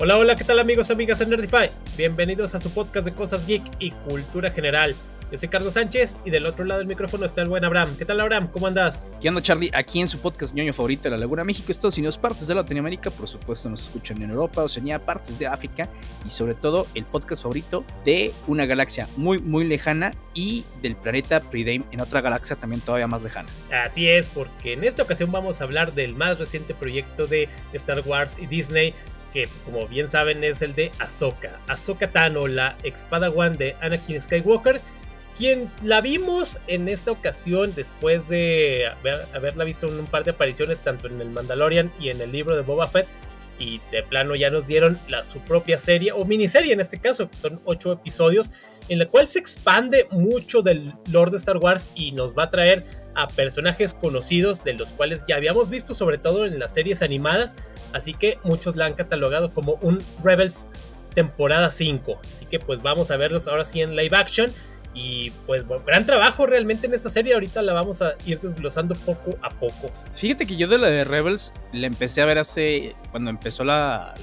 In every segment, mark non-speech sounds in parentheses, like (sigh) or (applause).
Hola, hola, ¿qué tal amigos, amigas de Nerdify? Bienvenidos a su podcast de cosas geek y cultura general. Yo soy Carlos Sánchez y del otro lado del micrófono está el buen Abraham. ¿Qué tal Abraham? ¿Cómo andas? ¿Qué onda Charlie? Aquí en su podcast ñoño favorito de la Laguna México, Estados Unidos, partes de Latinoamérica, por supuesto nos escuchan en Europa, Oceanía, partes de África y sobre todo el podcast favorito de una galaxia muy muy lejana y del planeta Pridame en otra galaxia también todavía más lejana. Así es, porque en esta ocasión vamos a hablar del más reciente proyecto de Star Wars y Disney que como bien saben es el de Ahsoka. Ahsoka Tano, la espada One de Anakin Skywalker quien la vimos en esta ocasión después de haberla visto en un par de apariciones tanto en el Mandalorian y en el libro de Boba Fett. Y de plano ya nos dieron la, su propia serie, o miniserie en este caso, que son ocho episodios, en la cual se expande mucho del lore de Star Wars y nos va a traer a personajes conocidos, de los cuales ya habíamos visto, sobre todo en las series animadas. Así que muchos la han catalogado como un Rebels temporada 5. Así que pues vamos a verlos ahora sí en live action. Y pues gran trabajo realmente en esta serie. Ahorita la vamos a ir desglosando poco a poco. Fíjate que yo de la de Rebels la empecé a ver hace. cuando empezó la,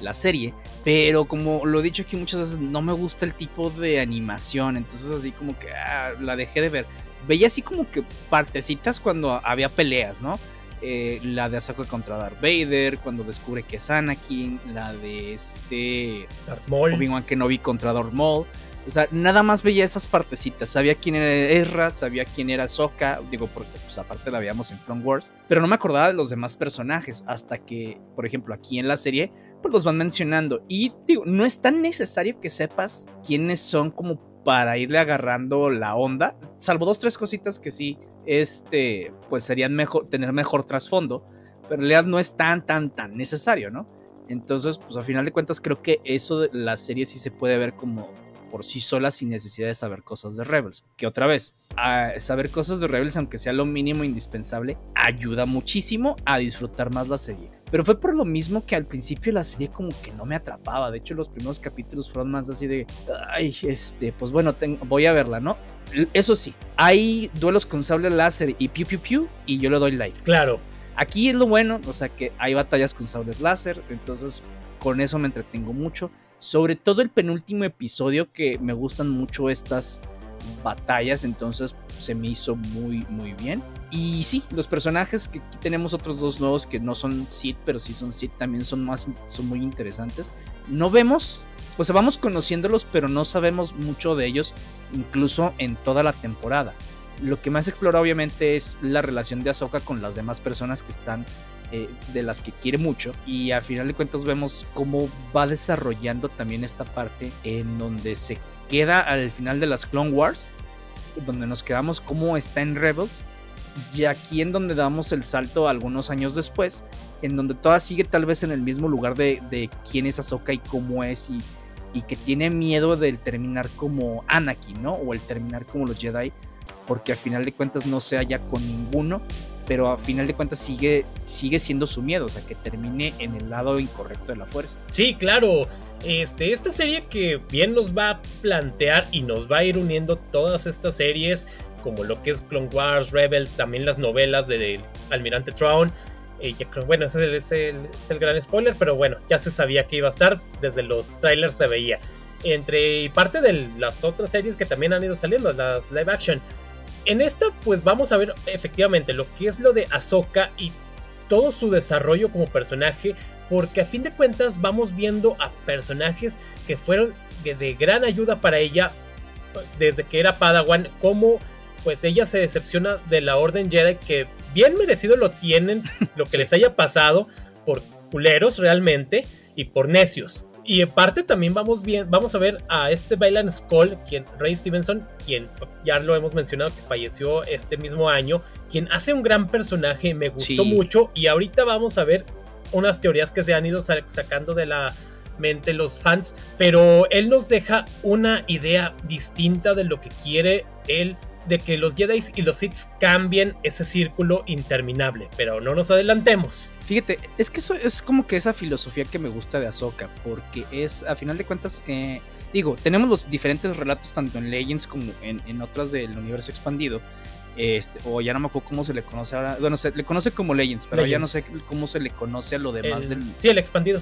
la serie. Pero como lo he dicho aquí muchas veces, no me gusta el tipo de animación. Entonces así como que ah, la dejé de ver. Veía así como que partecitas cuando había peleas, ¿no? Eh, la de Asako contra Darth Vader, cuando descubre que es Anakin, la de este Darth Maul. Obi-Wan Kenobi contra Darth Maul. O sea, nada más veía esas partecitas. Sabía quién era Ezra, sabía quién era Sokka. Digo, porque pues aparte la veíamos en Clone Wars. Pero no me acordaba de los demás personajes. Hasta que, por ejemplo, aquí en la serie, pues los van mencionando. Y digo, no es tan necesario que sepas quiénes son como para irle agarrando la onda. Salvo dos, tres cositas que sí, este, pues serían mejor, tener mejor trasfondo. Pero en realidad no es tan, tan, tan necesario, ¿no? Entonces, pues a final de cuentas creo que eso de la serie sí se puede ver como por sí sola sin necesidad de saber cosas de Rebels. Que otra vez, saber cosas de Rebels, aunque sea lo mínimo indispensable, ayuda muchísimo a disfrutar más la serie. Pero fue por lo mismo que al principio la serie como que no me atrapaba. De hecho, los primeros capítulos fueron más así de, ay, este, pues bueno, voy a verla, ¿no? Eso sí, hay duelos con sable láser y piu piu piu y yo le doy like. Claro. Aquí es lo bueno, o sea que hay batallas con sables láser, entonces con eso me entretengo mucho. Sobre todo el penúltimo episodio que me gustan mucho estas batallas, entonces se me hizo muy muy bien. Y sí, los personajes que aquí tenemos otros dos nuevos que no son Sith, pero sí son Sith, también son más son muy interesantes. No vemos, o sea, vamos conociéndolos, pero no sabemos mucho de ellos incluso en toda la temporada. Lo que más explora obviamente es la relación de Ahsoka con las demás personas que están eh, de las que quiere mucho y al final de cuentas vemos cómo va desarrollando también esta parte en donde se queda al final de las Clone Wars, donde nos quedamos cómo está en Rebels y aquí en donde damos el salto algunos años después, en donde toda sigue tal vez en el mismo lugar de, de quién es Ahsoka y cómo es y, y que tiene miedo del terminar como Anakin, ¿no? O el terminar como los Jedi, porque al final de cuentas no se halla con ninguno pero a final de cuentas sigue, sigue siendo su miedo, o sea, que termine en el lado incorrecto de la fuerza. Sí, claro. Este, esta serie que bien nos va a plantear y nos va a ir uniendo todas estas series, como lo que es Clone Wars, Rebels, también las novelas de Almirante Thrawn. Eh, bueno, ese es el, es el gran spoiler, pero bueno, ya se sabía que iba a estar, desde los trailers se veía. Entre parte de las otras series que también han ido saliendo, las live action en esta, pues vamos a ver efectivamente lo que es lo de Ahsoka y todo su desarrollo como personaje, porque a fin de cuentas vamos viendo a personajes que fueron de, gran ayuda para ella desde que era Padawan, como pues ella se decepciona de la Orden Jedi, que bien merecido lo tienen, lo que (laughs) les haya pasado por culeros realmente y por necios. Y en parte también vamos, bien, vamos a ver a este Bailan Skull, quien, Ray Stevenson, quien ya lo hemos mencionado que falleció este mismo año, quien hace un gran personaje, me gustó mucho. Y ahorita vamos a ver unas teorías que se han ido sacando de la mente los fans, pero él nos deja una idea distinta de lo que quiere él de que los Jedi y los Sith cambien ese círculo interminable, pero no nos adelantemos. Fíjate, es que eso es como que esa filosofía que me gusta de Ahsoka, porque es, a final de cuentas, eh, digo, tenemos los diferentes relatos tanto en Legends como en, otras del universo expandido, Este, o ya no me acuerdo cómo se le conoce ahora. Bueno, se le conoce como Legends, pero ya no sé cómo se le conoce a lo demás del. Sí, el expandido.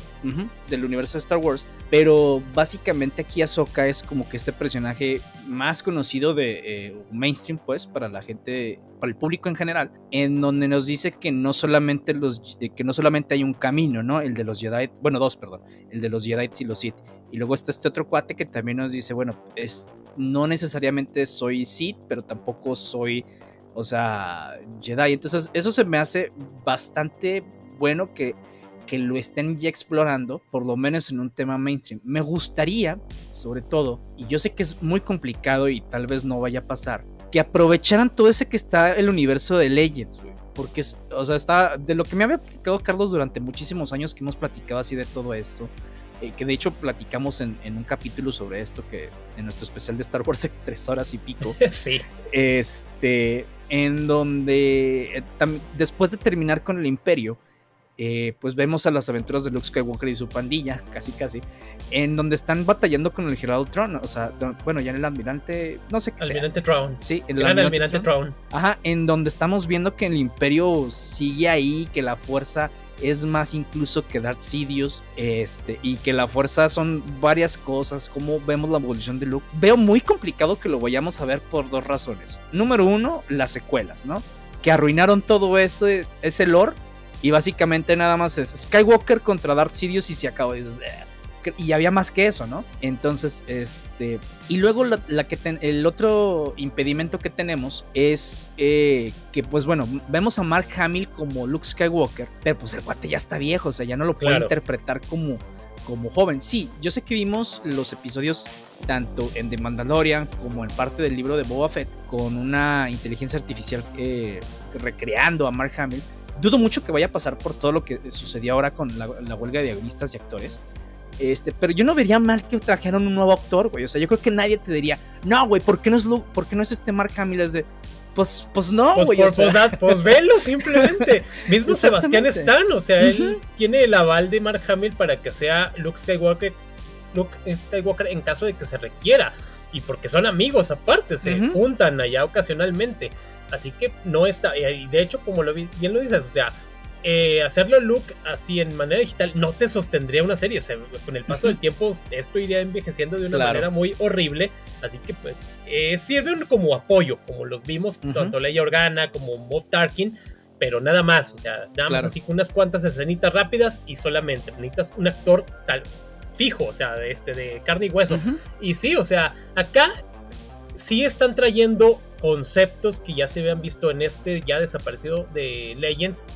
del universo de Star Wars. Pero básicamente aquí Ahsoka es como que este personaje más conocido de eh, mainstream, pues, para la gente, para el público en general, en donde nos dice que no solamente los, eh, que no solamente hay un camino, ¿no? El de los Jedi, bueno, dos, perdón, el de los Jedi y los Sith. Y luego está este otro cuate que también nos dice, bueno, es, no necesariamente soy Sith, pero tampoco soy o sea, Jedi. Entonces, eso se me hace bastante bueno que, que lo estén ya explorando, por lo menos en un tema mainstream. Me gustaría, sobre todo, y yo sé que es muy complicado y tal vez no vaya a pasar, que aprovecharan todo ese que está el universo de Legends, güey. Porque, es, o sea, está de lo que me había platicado Carlos durante muchísimos años que hemos platicado así de todo esto. Eh, que de hecho platicamos en, en, un capítulo sobre esto que en nuestro especial de Star Wars de tres horas y pico. (laughs) sí. Este, en donde eh, después de terminar con el imperio, eh, pues vemos a las aventuras de Luke Skywalker y su pandilla, casi casi, en donde están batallando con el Gerald Tron, o sea, bueno, ya en el almirante, no sé qué Almirante Tron. Sí, en el almirante, Tron. Ajá, en donde estamos viendo que el imperio sigue ahí, que la fuerza es más incluso que Darth Sidious, este, y que la fuerza son varias cosas, como vemos la evolución de Luke. Veo muy complicado que lo vayamos a ver por dos razones. Número uno, las secuelas, ¿no? Que arruinaron todo ese, ese lore y básicamente nada más es Skywalker contra Darth Sidious y se acabó. Y dices, eh, y había más que eso, ¿no? Entonces, este. Y luego la, que el otro impedimento que tenemos es eh, que, pues bueno, vemos a Mark Hamill como Luke Skywalker, pero pues el guate ya está viejo, o sea, ya no lo puede interpretar como, como joven. Sí, yo sé que vimos los episodios tanto en The Mandalorian como en parte del libro de Boba Fett con una inteligencia artificial eh, recreando a Mark Hamill. Dudo mucho que vaya a pasar por todo lo que sucedió ahora con la, la huelga de guionistas y actores. Este, pero yo no vería mal que trajeran un nuevo actor, güey. O sea, yo creo que nadie te diría, no, güey, ¿por qué no es, ¿por qué no es este Mark Hamill? Es de, pues, pues no, pues, güey. Pues, pues, velo (laughs) simplemente. Mismo Sebastián Stan, o sea, él tiene el aval de Mark Hamill para que sea Luke Skywalker, Luke Skywalker en caso de que se requiera. Y porque son amigos aparte, se juntan allá ocasionalmente. Así que no está, y de hecho, como lo, bien lo dices, o sea, eh, hacerlo look así en manera digital no te sostendría una serie. con el paso del tiempo esto iría envejeciendo de una manera muy horrible. Así que pues eh, sirven como apoyo, como los vimos, tanto Leia Organa como Moff Tarkin. Pero nada más, o sea, nada más así unas cuantas escenitas rápidas y solamente necesitas un actor tal fijo, o sea, de, este, de carne y hueso. Y sí, o sea, acá sí están trayendo conceptos que ya se habían visto en este ya desaparecido de Legends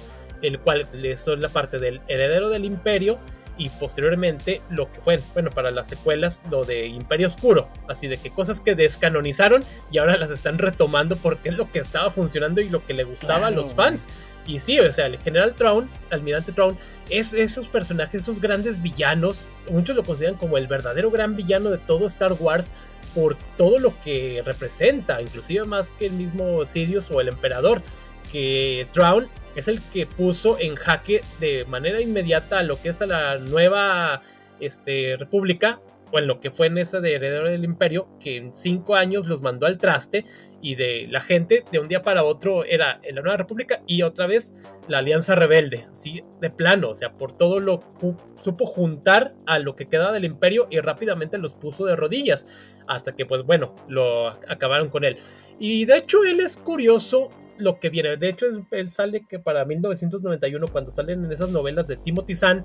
el cual son la parte del heredero del imperio y posteriormente lo que fue, bueno, para las secuelas, lo de Imperio Oscuro, así de que cosas que descanonizaron y ahora las están retomando porque es lo que estaba funcionando y lo que le gustaba a los fans. Y sí, o sea, el general Traun, almirante Traun, es esos personajes, esos grandes villanos, muchos lo consideran como el verdadero gran villano de todo Star Wars por todo lo que representa, inclusive más que el mismo Sidious o el emperador, que Traun es el que puso en jaque de manera inmediata a lo que es a la nueva este, república, o en lo que fue en ese de heredero del imperio, que en cinco años los mandó al traste y de la gente de un día para otro era en la nueva república y otra vez la alianza rebelde, así de plano, o sea, por todo lo supo juntar a lo que quedaba del imperio y rápidamente los puso de rodillas, hasta que pues bueno, lo acabaron con él. Y de hecho él es curioso lo que viene. De hecho, él sale que para 1991, cuando salen en esas novelas de Timothy Zahn,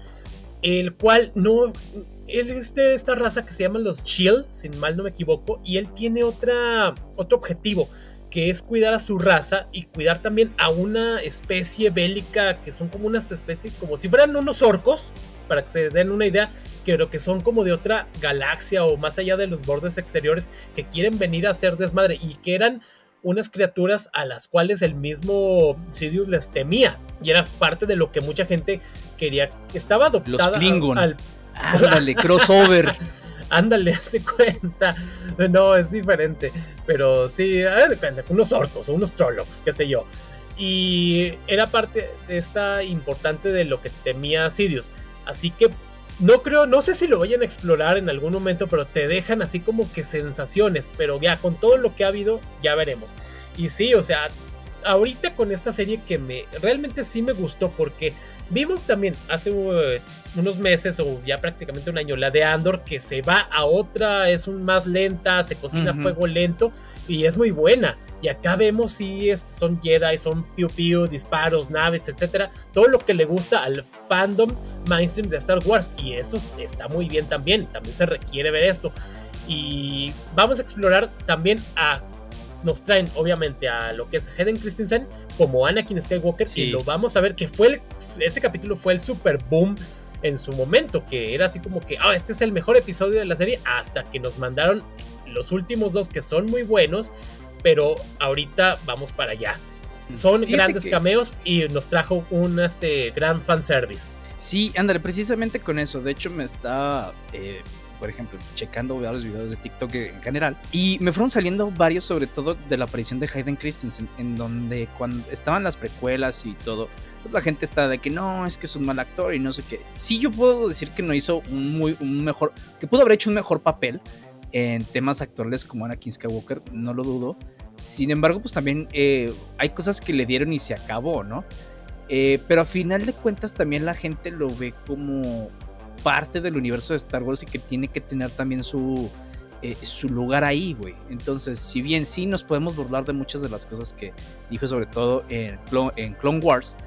el cual no. Es de esta raza que se llama los Chill, sin mal no me equivoco, y él tiene otra, otro objetivo, que es cuidar a su raza y cuidar también a una especie bélica que son como unas especies, como si fueran unos orcos, para que se den una idea, creo que son como de otra galaxia o más allá de los bordes exteriores que quieren venir a hacer desmadre y que eran unas criaturas a las cuales el mismo Sidious les temía. Y era parte de lo que mucha gente quería. Estaba adoptada. Los Klingon. Al... Ándale, crossover. (laughs) Ándale, hace cuenta. No, es diferente. Pero sí, depende, unos orcos o unos trollocs, qué sé yo. Y era parte de esa importante de lo que temía Sidious. Así que no creo, no sé si lo vayan a explorar en algún momento, pero te dejan así como que sensaciones. Pero ya, con todo lo que ha habido, ya veremos. Y sí, o sea, ahorita con esta serie que me realmente sí me gustó porque vimos también hace uh, unos meses o ya prácticamente un año la de Andor que se va a otra, es un más lenta, se cocina a fuego lento y es muy buena. Y acá vemos si son Jedi, son piu piu, disparos, naves, etcétera, todo lo que le gusta al fandom mainstream de Star Wars y eso está muy bien también, también se requiere ver esto. Y vamos a explorar también a nos traen obviamente a lo que es Hayden Christensen como Anakin Skywalker y lo vamos a ver que fue ese capítulo fue el super boom en su momento, que era así como que, ah, este es el mejor episodio de la serie, hasta que nos mandaron los últimos dos que son muy buenos, pero ahorita vamos para allá. Mm. Son grandes cameos y nos trajo un este, gran fanservice. Sí, ándale, precisamente con eso. De hecho, me está eh, por ejemplo, checando varios videos de TikTok en general. Y me fueron saliendo varios, sobre todo de la aparición de Hayden Christensen, en donde cuando estaban las precuelas y todo, pues la gente está de que no, es que es un mal actor y no sé qué. Sí, yo puedo decir que no hizo un muy un mejor, que pudo haber hecho un mejor papel en temas actuales como Anakin Skywalker, no lo dudo. Sin embargo, pues también eh, hay cosas que le dieron y se acabó, ¿no? Eh, pero a final de cuentas también la gente lo ve como parte del universo de Star Wars y que tiene que tener también su, eh, su lugar ahí, güey. Entonces, si bien sí nos podemos burlar de muchas de las cosas que dijo, sobre todo en, en Clone Wars,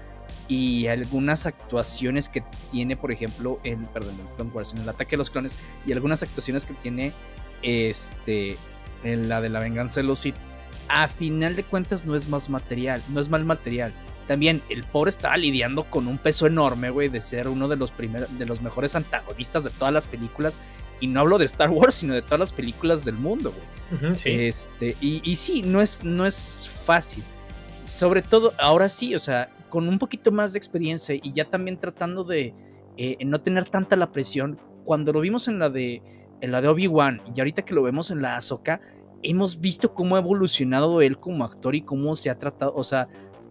y algunas actuaciones que tiene, por ejemplo, en, perdón, en Clone Wars, en el ataque de los clones, y algunas actuaciones que tiene este, en la de la venganza de los Sith, a final de cuentas no es más material, no es mal material también el pobre estaba lidiando con un peso enorme, güey, de ser uno de los primeros, de los mejores antagonistas de todas las películas. Y no hablo de Star Wars, sino de todas las películas del mundo, güey. Este, y, y, sí, no es, no es fácil. Sobre todo, ahora sí, o sea, con un poquito más de experiencia y ya también tratando de eh, no tener tanta la presión. Cuando lo vimos en la de, en la de Obi-Wan y ahorita que lo vemos en la Ahsoka, hemos visto cómo ha evolucionado él como actor y cómo se ha tratado, o sea,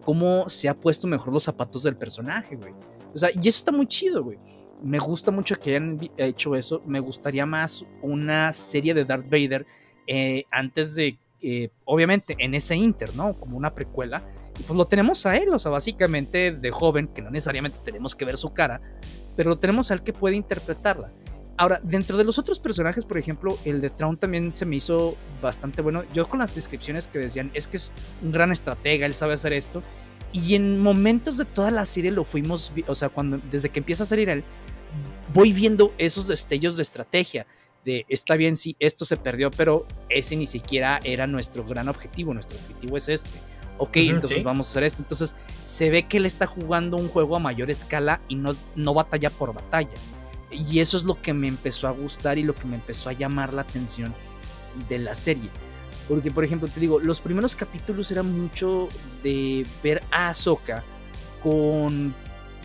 cómo se ha puesto mejor los zapatos del personaje, güey. O sea, y eso está muy chido, güey. Me gusta mucho que hayan hecho eso. Me gustaría más una serie de Darth Vader eh, antes de, eh, obviamente, en ese Inter, ¿no? Como una precuela. Y pues lo tenemos a él, o sea, básicamente de joven, que no necesariamente tenemos que ver su cara, pero lo tenemos a él que puede interpretarla. Ahora, dentro de los otros personajes, por ejemplo, el de Traun también se me hizo bastante bueno. Yo con las descripciones que decían, es que es un gran estratega, él sabe hacer esto. Y en momentos de toda la serie lo fuimos, o sea, cuando desde que empieza a salir él, voy viendo esos destellos de estrategia. De está bien, sí, esto se perdió, pero ese ni siquiera era nuestro gran objetivo. Nuestro objetivo es este. Ok, entonces vamos a hacer esto. Entonces se ve que él está jugando un juego a mayor escala y no, no batalla por batalla. Y eso es lo que me empezó a gustar y lo que me empezó a llamar la atención de la serie. Porque, por ejemplo, te digo, los primeros capítulos eran mucho de ver a Ahsoka con.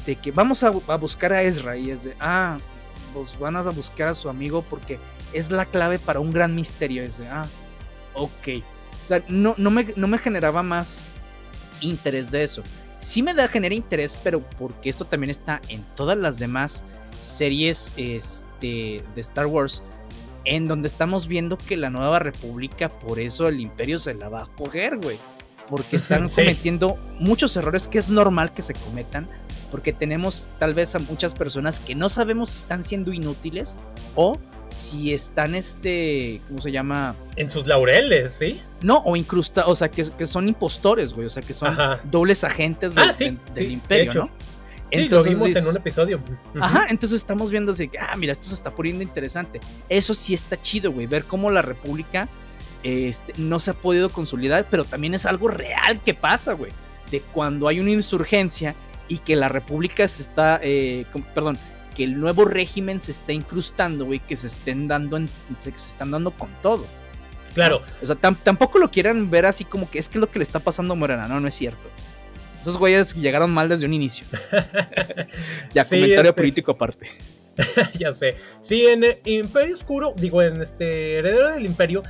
de que vamos a, buscar a Ezra y es de, ah, pues van a buscar a su amigo porque es la clave para un gran misterio. Es de, ah, ok. O sea, no, no, me, no me generaba más interés de eso. Sí me da, genera interés, pero porque esto también está en todas las demás series este, de Star Wars, en donde estamos viendo que la nueva república, por eso el imperio se la va a coger, güey. Porque (laughs) están cometiendo muchos errores que es normal que se cometan, porque tenemos tal vez a muchas personas que no sabemos si están siendo inútiles o si están, este, ¿cómo se llama? En sus laureles, ¿sí? No, o incrustados, o sea, que, son impostores, güey, o sea, que son dobles agentes ah, del imperio, ¿no? Entonces, lo vimos en un episodio. Ajá, entonces estamos viendo así que, ah, mira, esto se está poniendo interesante. Eso sí está chido, güey, ver cómo la República este, no se ha podido consolidar, pero también es algo real que pasa, güey. De cuando hay una insurgencia y que la República se está, eh, perdón, que el nuevo régimen se está incrustando, güey, que se estén dando, en, que se están dando con todo. Claro. O sea, tampoco lo quieran ver así como que es que es lo que le está pasando a Morena, no, no es cierto. Esos güeyes llegaron mal desde un inicio. (laughs) ya, comentario este político aparte. (laughs) ya sé. Sí, en Imperio Oscuro, digo, en este Heredero del Imperio,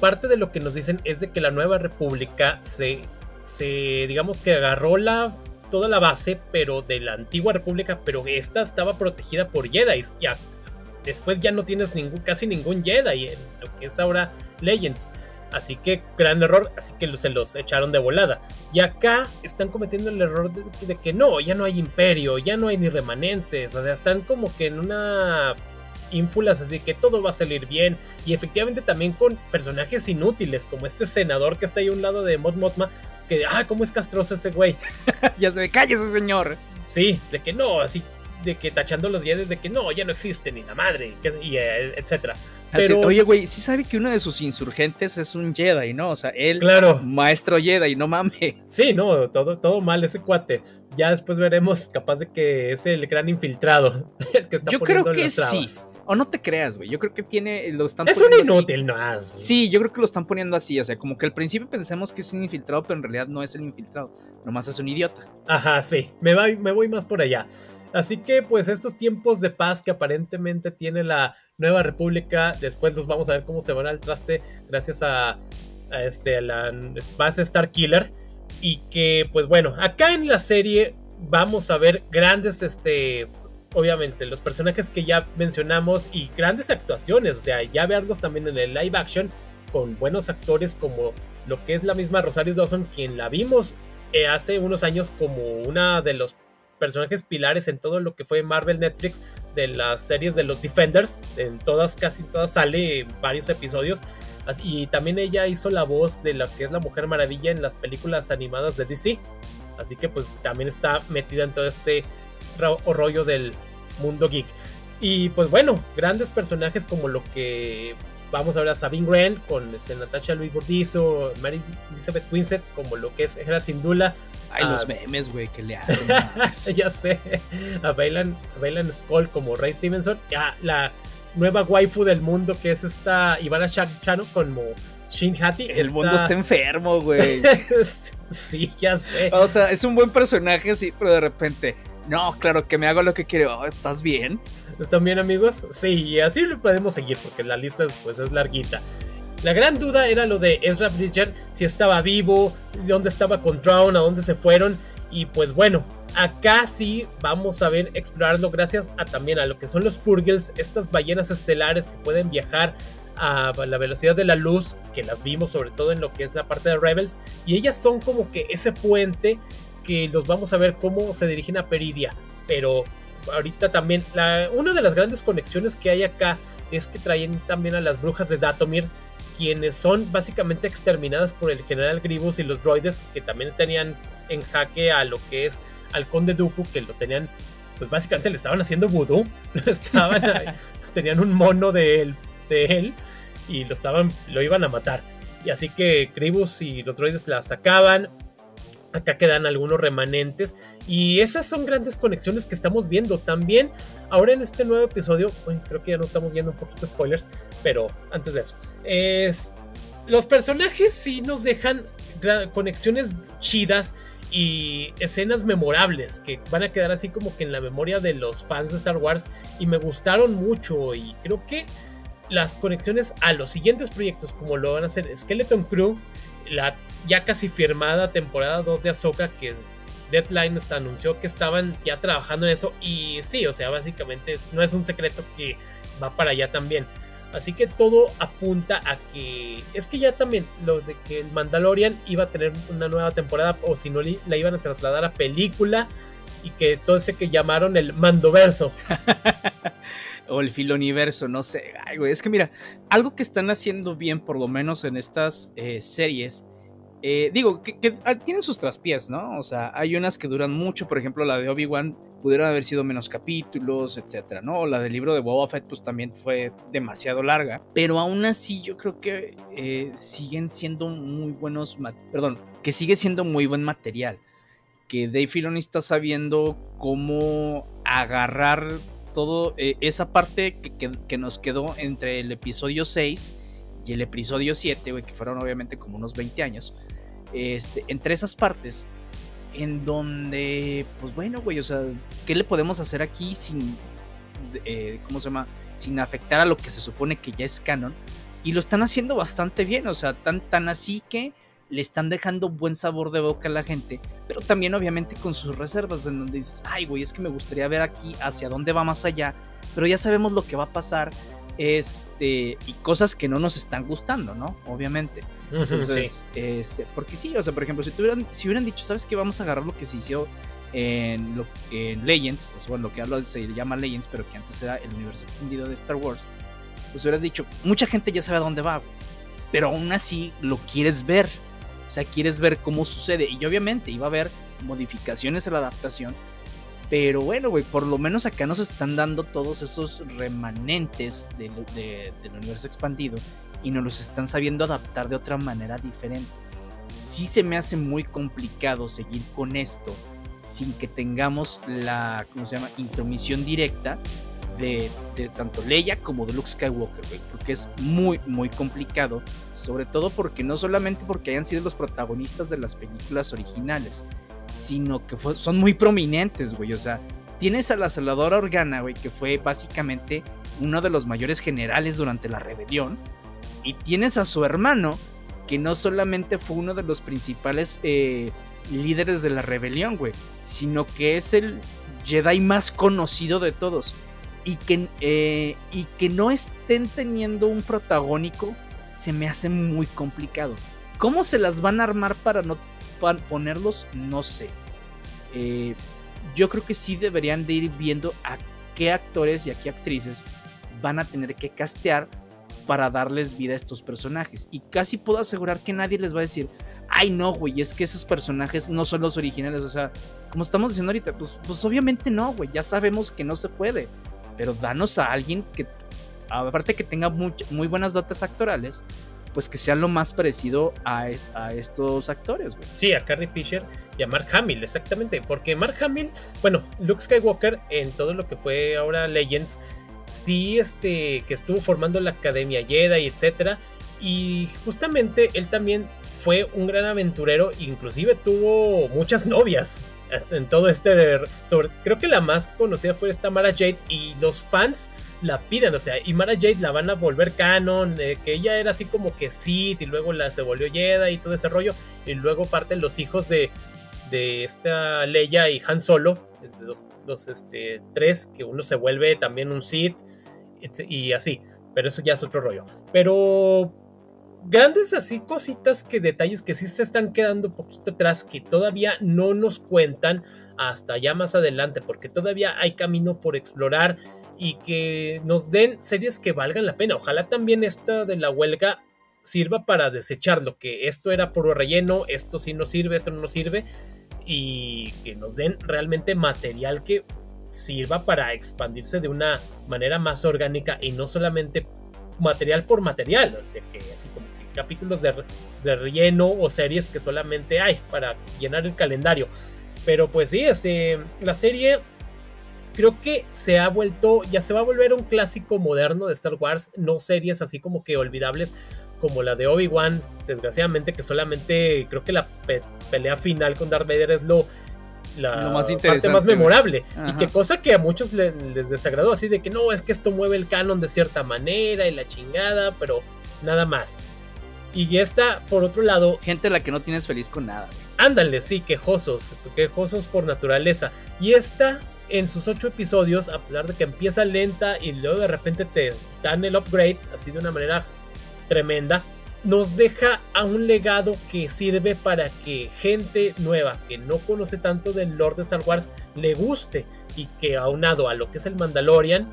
parte de lo que nos dicen es de que la nueva república se, se digamos que agarró la toda la base, pero de la antigua república, pero esta estaba protegida por Jedi. Ya, después ya no tienes ningún, casi ningún Jedi en lo que es ahora Legends. Así que gran error, así que se los echaron de volada. Y acá están cometiendo el error de, que no, ya no hay imperio, ya no hay ni remanentes, o sea, están como que en una ínfulas así que todo va a salir bien. Y efectivamente también con personajes inútiles como este senador que está ahí a un lado de Mod Motma que ah cómo es castroso ese güey (laughs) ya se calle ese señor. Sí de que no así de que tachando los días de que no, ya no existe ni la madre, y, eh, etcétera. Pero, oye, güey, sí sabe que uno de sus insurgentes es un Jedi, ¿no? O sea, él, claro. maestro Jedi, no mames. Sí, no, todo, todo mal ese cuate. Ya después veremos, capaz de que es el gran infiltrado. (laughs) El que está Yo creo que sí. O no te creas, güey. Yo creo que tiene. Lo están es un inútil, no Sí, yo creo que lo están poniendo así. O sea, como que al principio pensemos que es un infiltrado, pero en realidad no es el infiltrado. Nomás es un idiota. Ajá, sí. Me, voy, me voy más por allá. Así que pues estos tiempos de paz que aparentemente tiene la nueva república, después los vamos a ver cómo se van al traste gracias a, este, la base Star Killer. Y que pues bueno, acá en la serie vamos a ver grandes, este, obviamente los personajes que ya mencionamos y grandes actuaciones, o sea, ya verlos también en el live action con buenos actores como lo que es la misma Rosario Dawson, quien la vimos eh, hace unos años como una de los personajes pilares en todo lo que fue Marvel Netflix de las series de los Defenders. En todas, casi todas sale varios episodios. Y también ella hizo la voz de la que es la Mujer Maravilla en las películas animadas de DC. Así que pues también está metida en todo este rollo del mundo geek. Y pues bueno, grandes personajes como lo que vamos a ver a Sabine Grant con este, Natasha Louis Burdizo, Mary Elizabeth Winsett como lo que es Hera Sindula. Ay, los memes, güey, que le (laughs) hacen. (laughs) ya sé. A Bailan, a Skull como Ray Stevenson. Ya la nueva waifu del mundo que es esta Ivana Chano como Shin Hati. El mundo está enfermo, güey. (laughs) sí, ya sé. O sea, es un buen personaje, sí, pero de repente, no, claro que me hago lo que quiero. Oh, ¿Estás bien? ¿Están bien, amigos? Sí, así lo podemos seguir porque la lista después es larguita. La gran duda era lo de Ezra Bridger, si estaba vivo, dónde estaba con Drown, a dónde se fueron. Y pues bueno, acá sí vamos a ver explorarlo gracias a también a lo que son los Purgles, estas ballenas estelares que pueden viajar a la velocidad de la luz, que las vimos sobre todo en lo que es la parte de Rebels. Y ellas son como que ese puente que los vamos a ver cómo se dirigen a Peridia. Pero ahorita también, una de las grandes conexiones que hay acá es que traen también a las brujas de Datomir quienes son básicamente exterminadas por el general Gribus y los droides que también tenían en jaque a lo que es al conde Dooku, que lo tenían, pues básicamente le estaban haciendo vudú, (laughs) estaban, (laughs) tenían un mono de él, de él y lo estaban, lo iban a matar. Y así que Gribus y los droides la sacaban, Acá quedan algunos remanentes y esas son grandes conexiones que estamos viendo. También ahora en este nuevo episodio, creo que ya no estamos viendo un poquito spoilers, pero antes de eso, es los personajes sí nos dejan conexiones chidas y escenas memorables que van a quedar así como que en la memoria de los fans de Star Wars y me gustaron mucho y creo que las conexiones a los siguientes proyectos como lo van a hacer Skeleton Crew, la ya casi firmada temporada 2 de Ahsoka que Deadline hasta anunció que estaban ya trabajando en eso y sí, o sea, básicamente no es un secreto que va para allá también. Así que todo apunta a que es que ya también lo de que el Mandalorian iba a tener una nueva temporada o si no la iban a trasladar a película y que todo ese que llamaron el Mandoverso. (laughs) o el filoniverso, no sé. Ay, güey, es que mira, algo que están haciendo bien, por lo menos en estas eh, series, eh, digo, que, ah, tienen sus traspiés, ¿no? O sea, hay unas que duran mucho, por ejemplo, la de Obi-Wan pudieron haber sido menos capítulos, etcétera, ¿no? O la del libro de Boba Fett, pues también fue demasiado larga. Pero aún así, yo creo que eh, siguen siendo muy buenos, perdón, que sigue siendo muy buen material. Que Dave Filoni está sabiendo cómo agarrar todo eh, esa parte que, que nos quedó entre el episodio 6 y el episodio 7, güey, que fueron obviamente como unos 20 años, este, entre esas partes, en donde, pues bueno, güey, o sea, ¿qué le podemos hacer aquí sin, eh, ¿cómo se llama? Sin afectar a lo que se supone que ya es canon. Y lo están haciendo bastante bien, o sea, tan, tan así que le están dejando buen sabor de boca a la gente, pero también obviamente con sus reservas, en donde dices, ay, güey, es que me gustaría ver aquí hacia dónde va más allá, pero ya sabemos lo que va a pasar Este, y cosas que no nos están gustando, ¿no? Obviamente. Entonces, este, porque sí, o sea, por ejemplo, si tuvieran, si hubieran dicho, ¿sabes qué? Vamos a agarrar lo que se hizo en, lo, en Legends, o sea, bueno, lo que ahora se llama Legends, pero que antes era el universo extendido de Star Wars, pues hubieras dicho, mucha gente ya sabe a dónde va, pero aún así lo quieres ver, o sea, quieres ver cómo sucede, y obviamente iba a haber modificaciones a la adaptación, pero bueno, güey, por lo menos acá nos están dando todos esos remanentes del universo expandido y nos los están sabiendo adaptar de otra manera diferente. Sí se me hace muy complicado seguir con esto sin que tengamos la, ¿cómo se llama?, intromisión directa de, tanto Leia como de Luke Skywalker, güey, porque es muy, muy complicado, sobre todo porque no solamente porque hayan sido los protagonistas de las películas originales, sino que son muy prominentes, güey. O sea, tienes a la Salvadora Organa, güey, que fue básicamente uno de los mayores generales durante la rebelión. Y tienes a su hermano, que no solamente fue uno de los principales eh, líderes de la rebelión, güey, sino que es el Jedi más conocido de todos. Y que, eh, y que no estén teniendo un protagónico se me hace muy complicado. ¿Cómo se las van a armar para no ponerlos, no sé. Eh, yo creo que sí deberían de ir viendo a qué actores y a qué actrices van a tener que castear para darles vida a estos personajes. Y casi puedo asegurar que nadie les va a decir, ay no, güey, es que esos personajes no son los originales. O sea, como estamos diciendo ahorita, pues, pues obviamente no, güey, ya sabemos que no se puede. Pero danos a alguien que, aparte que tenga muy, muy buenas dotes actorales, pues que sea lo más parecido a, a estos actores, güey. Sí, a Carrie Fisher y a Mark Hamill, exactamente. Porque Mark Hamill, bueno, Luke Skywalker en todo lo que fue ahora Legends, sí, este, que estuvo formando la Academia Jedi, etcétera. Y justamente él también fue un gran aventurero, inclusive tuvo muchas novias en todo este sobre creo que la más conocida fue esta Mara Jade y los fans la piden, o sea, y Mara Jade la van a volver canon, que ella era así como que Sith y luego la se volvió Jedi y todo ese rollo, y luego parten los hijos de, de esta Leia y Han Solo, los, los este, tres, que uno se vuelve también un Sith y así, pero eso ya es otro rollo. Pero grandes así cositas que detalles que sí se están quedando poquito atrás que todavía no nos cuentan hasta ya más adelante porque todavía hay camino por explorar y que nos den series que valgan la pena. Ojalá también esta de la huelga sirva para desechar lo que esto era puro relleno, esto sí no sirve, esto no sirve y que nos den realmente material que sirva para expandirse de una manera más orgánica y no solamente material por material, o sea que así como que capítulos de, de relleno o series que solamente hay para llenar el calendario. Pero pues sí, este, la serie creo que se ha vuelto, ya se va a volver un clásico moderno de Star Wars, no series así como que olvidables como la de Obi-Wan, desgraciadamente que solamente creo que la pelea final con Darth Vader es lo la más parte más memorable. Y que cosa que a muchos les, desagradó, así de que no, es que esto mueve el canon de cierta manera y la chingada, pero nada más. Y esta, por otro lado. Gente a la que no tienes feliz con nada. Ándale, sí, quejosos, quejosos por naturaleza. Y esta en sus ocho episodios, a pesar de que empieza lenta y luego de repente te dan el upgrade, así de una manera tremenda, nos deja a un legado que sirve para que gente nueva que no conoce tanto del Lord de Star Wars le guste y que aunado a lo que es el Mandalorian,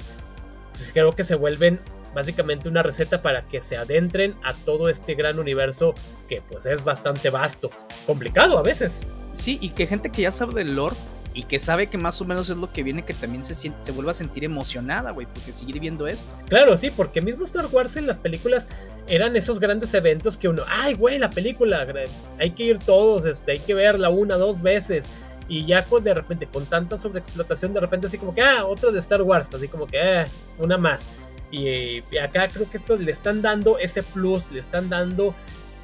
pues creo que se vuelven básicamente una receta para que se adentren a todo este gran universo que pues es bastante vasto, complicado a veces. Sí, y que gente que ya sabe del lore y que sabe que más o menos es lo que viene, que también se, se vuelve a sentir emocionada, güey, porque seguir viendo esto. Claro, sí, porque mismo Star Wars en las películas eran esos grandes eventos que uno, ay, güey, la película, hay que ir todos, este, hay que verla una, dos veces. Y ya con, de repente, con tanta sobreexplotación, de repente así como que, ah, otro de Star Wars, así como que, eh, una más. Y acá creo que esto le están dando ese plus, le están dando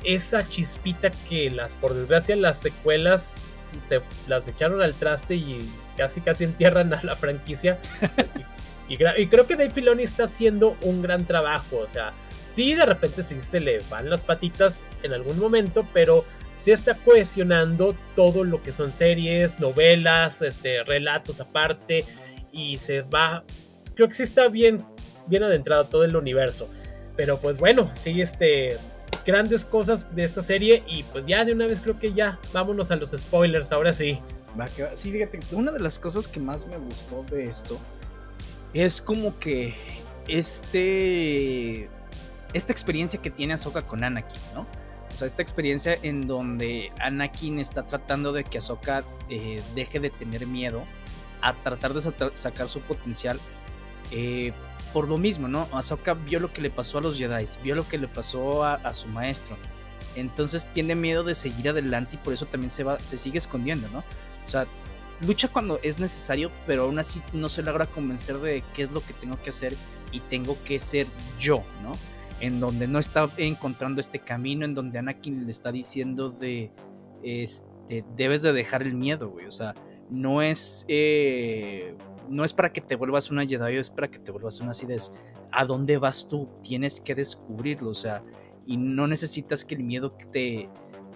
esa chispita que las, por desgracia, las secuelas se las echaron al traste y casi casi entierran a la franquicia. (laughs) y, creo que Dave Filoni está haciendo un gran trabajo. O sea, sí de repente sí se le van las patitas en algún momento, pero sí está cohesionando todo lo que son series, novelas, este, relatos aparte. Y se va. Creo que sí está bien bien adentrado todo el universo. Pero pues bueno, sí, este, grandes cosas de esta serie y pues ya de una vez creo que ya vámonos a los spoilers, ahora sí. Sí, fíjate, una de las cosas que más me gustó de esto es como que este esta experiencia que tiene Ahsoka con Anakin, ¿no? O sea, esta experiencia en donde Anakin está tratando de que Ahsoka eh, deje de tener miedo a tratar de sacar su potencial eh, por lo mismo, ¿no? Ahsoka vio lo que le pasó a los Jedi, vio lo que le pasó a, su maestro. Entonces tiene miedo de seguir adelante y por eso también se va, se sigue escondiendo, ¿no? O sea, lucha cuando es necesario, pero aún así no se logra convencer de qué es lo que tengo que hacer y tengo que ser yo, ¿no? En donde no está encontrando este camino, en donde Anakin le está diciendo de, este, debes de dejar el miedo, güey. O sea, no es, eh, no es para que te vuelvas una Jedi, es para que te vuelvas una acidez. ¿A dónde vas tú? Tienes que descubrirlo, o sea, y no necesitas que el miedo te,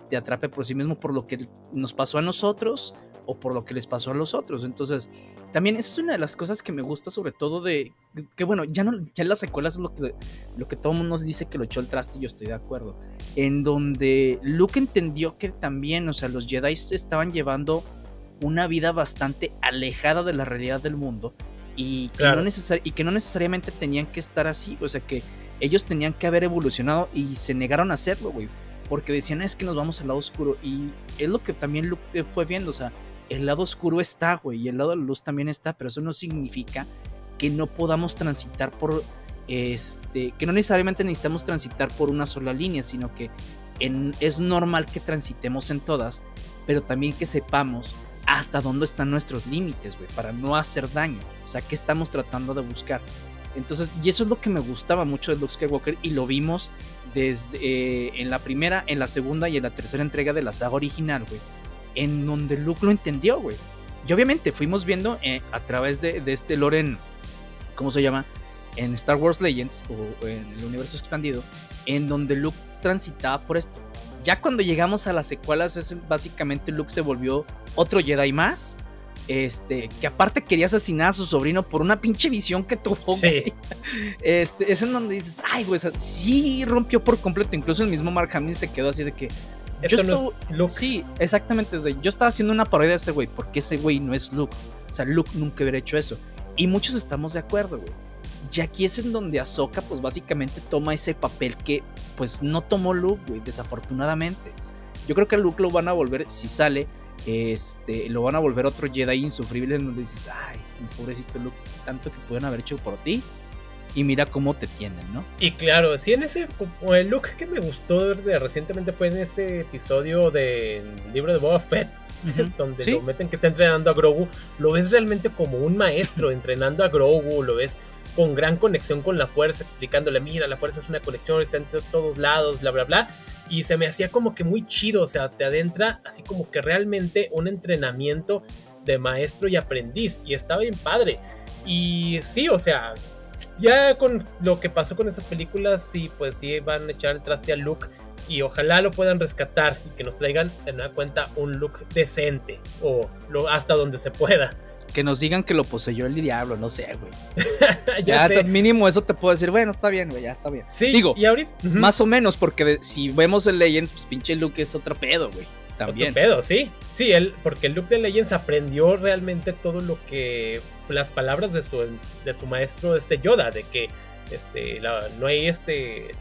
te atrape por sí mismo por lo que nos pasó a nosotros o por lo que les pasó a los otros. Entonces, también esa es una de las cosas que me gusta sobre todo de que bueno, ya no ya las secuelas es lo que lo que todo el mundo nos dice que lo echó el traste y yo estoy de acuerdo. En donde Luke entendió que también, o sea, los Jedi estaban llevando una vida bastante alejada de la realidad del mundo y que, no, y que no necesariamente tenían que estar así, o sea, que ellos tenían que haber evolucionado y se negaron a hacerlo, güey, porque decían es que nos vamos al lado oscuro y es lo que también Luke fue viendo, o sea, el lado oscuro está, güey, y el lado de la luz también está, pero eso no significa que no podamos transitar por, este, que no necesariamente necesitamos transitar por una sola línea, sino que es normal que transitemos en todas, pero también que sepamos hasta dónde están nuestros límites, güey, para no hacer daño. O sea, ¿qué estamos tratando de buscar? Entonces, y eso es lo que me gustaba mucho de Luke Skywalker y lo vimos desde eh, en la primera, en la segunda y en la tercera entrega de la saga original, güey en donde Luke lo entendió, güey. Y obviamente fuimos viendo eh, a través de, este Loren, ¿cómo se llama? En Star Wars Legends o en el universo expandido, en donde Luke transitaba por esto. Ya cuando llegamos a las secuelas, es básicamente Luke se volvió otro Jedi más. Este, que aparte quería asesinar a su sobrino por una pinche visión que tuvo. Sí. Este, es en donde dices, ay, güey, sí rompió por completo. Incluso el mismo Mark Hamill se quedó así de que, yo Sí, exactamente. Yo estaba haciendo una parodia de ese güey, porque ese güey no es Luke. O sea, Luke nunca hubiera hecho eso. Y muchos estamos de acuerdo, güey. Y aquí es en donde Ahsoka, pues básicamente toma ese papel que, pues no tomó Luke, güey, desafortunadamente. Yo creo que a Luke lo van a volver, si sale, este, lo van a volver otro Jedi insufrible en donde dices, ay, pobrecito Luke, tanto que pueden haber hecho por ti y mira cómo te tienen, ¿no? Y claro, sí, en ese, el look que me gustó de, recientemente fue en este episodio del libro de Boba Fett, (laughs) donde lo meten que está entrenando a Grogu, lo ves realmente como un maestro entrenando a Grogu, lo ves con gran conexión con la fuerza, explicándole, mira, la fuerza es una conexión, está en todos lados, bla, bla, bla. Y se me hacía como que muy chido, o sea, te adentra así como que realmente un entrenamiento de maestro y aprendiz, y estaba bien padre. Y sí, o sea, ya con lo que pasó con esas películas, sí, pues sí van a echar el traste a Luke y ojalá lo puedan rescatar y que nos traigan en una cuenta un look decente o lo, hasta donde se pueda. Que nos digan que lo poseyó el diablo, no sé, güey. (laughs) ya, mínimo eso te puedo decir, bueno, está bien, güey, ya está bien. Sí, digo, y ahorita más o menos porque si vemos el Legends, pues pinche Luke es otro pedo, güey. También. Otro pedo, sí. Sí, él, porque el Luke de Legends aprendió realmente todo lo que las palabras de su, de su maestro este Yoda, de que este, no hay este,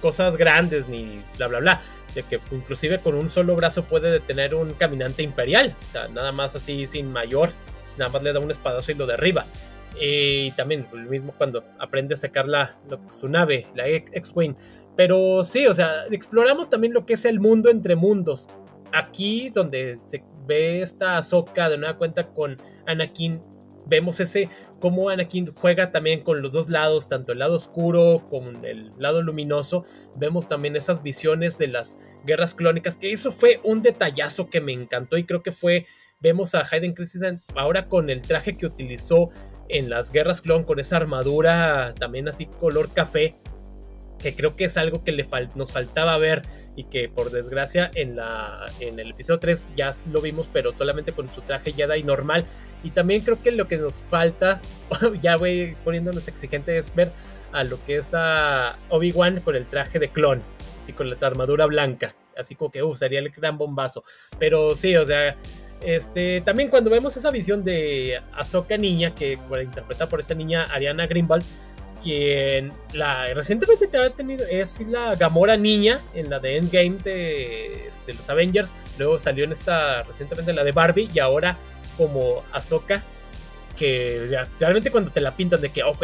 cosas grandes ni bla bla bla, de que inclusive con un solo brazo puede detener un caminante imperial, o sea, nada más así sin mayor, nada más le da un espadazo y lo derriba. Y también lo mismo cuando aprende a sacar la, su nave, la X-Wing. Pero sí, o sea, exploramos también lo que es el mundo entre mundos. Aquí donde se ve esta Soca de nueva cuenta con Anakin vemos ese cómo Anakin juega también con los dos lados, tanto el lado oscuro como el lado luminoso. Vemos también esas visiones de las guerras clónicas, que eso fue un detallazo que me encantó y creo que fue, vemos a Hayden Christensen ahora con el traje que utilizó en las guerras clon, con esa armadura también así color café, que creo que es algo que le nos faltaba ver y que por desgracia en, la, en el episodio 3 ya lo vimos, pero solamente con su traje Jedi normal. Y también creo que lo que nos falta, (laughs) ya voy poniéndonos exigente, es ver a lo que es a Obi-Wan con el traje de clon, así con la armadura blanca, así como que, uff, sería el gran bombazo. Pero sí, o sea, este, también cuando vemos esa visión de Ahsoka niña, que fue interpretada por esta niña Ariana Greenwald, quien recientemente te ha tenido es la Gamora niña en la de Endgame de este, los Avengers, luego salió en esta recientemente la de Barbie y ahora como Ahsoka que realmente cuando te la pintan de que, ok,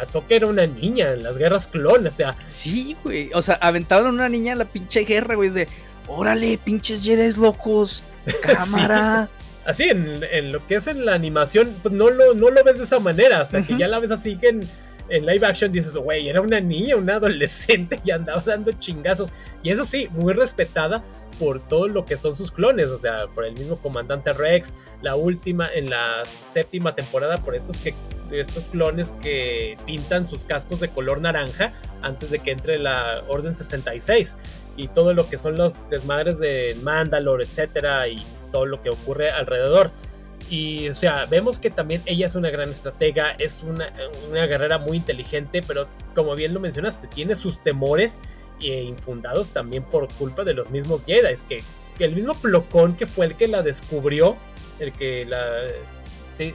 Ahsoka era una niña en las guerras clon, o sea. Sí, güey, o sea, aventaron a una niña en la pinche guerra, güey, de, órale, pinches Jedi locos, (laughs) cámara. Así, en, lo que es en la animación, pues no lo, no lo ves de esa manera, hasta que ya la ves así que en en live action dices, güey, era una niña, una adolescente (laughs) y andaba dando chingazos. Y eso sí, muy respetada por todo lo que son sus clones, o sea, por el mismo comandante Rex, la última, en la séptima temporada, por estos que estos clones que pintan sus cascos de color naranja antes de que entre la Orden 66 y todo lo que son los desmadres de Mandalore, etcétera, y todo lo que ocurre alrededor. Y, o sea, vemos que también ella es una gran estratega, es una, guerrera muy inteligente, pero como bien lo mencionaste, tiene sus temores e infundados también por culpa de los mismos Jedi. Es que, el mismo Plocón que fue el que la descubrió, el que la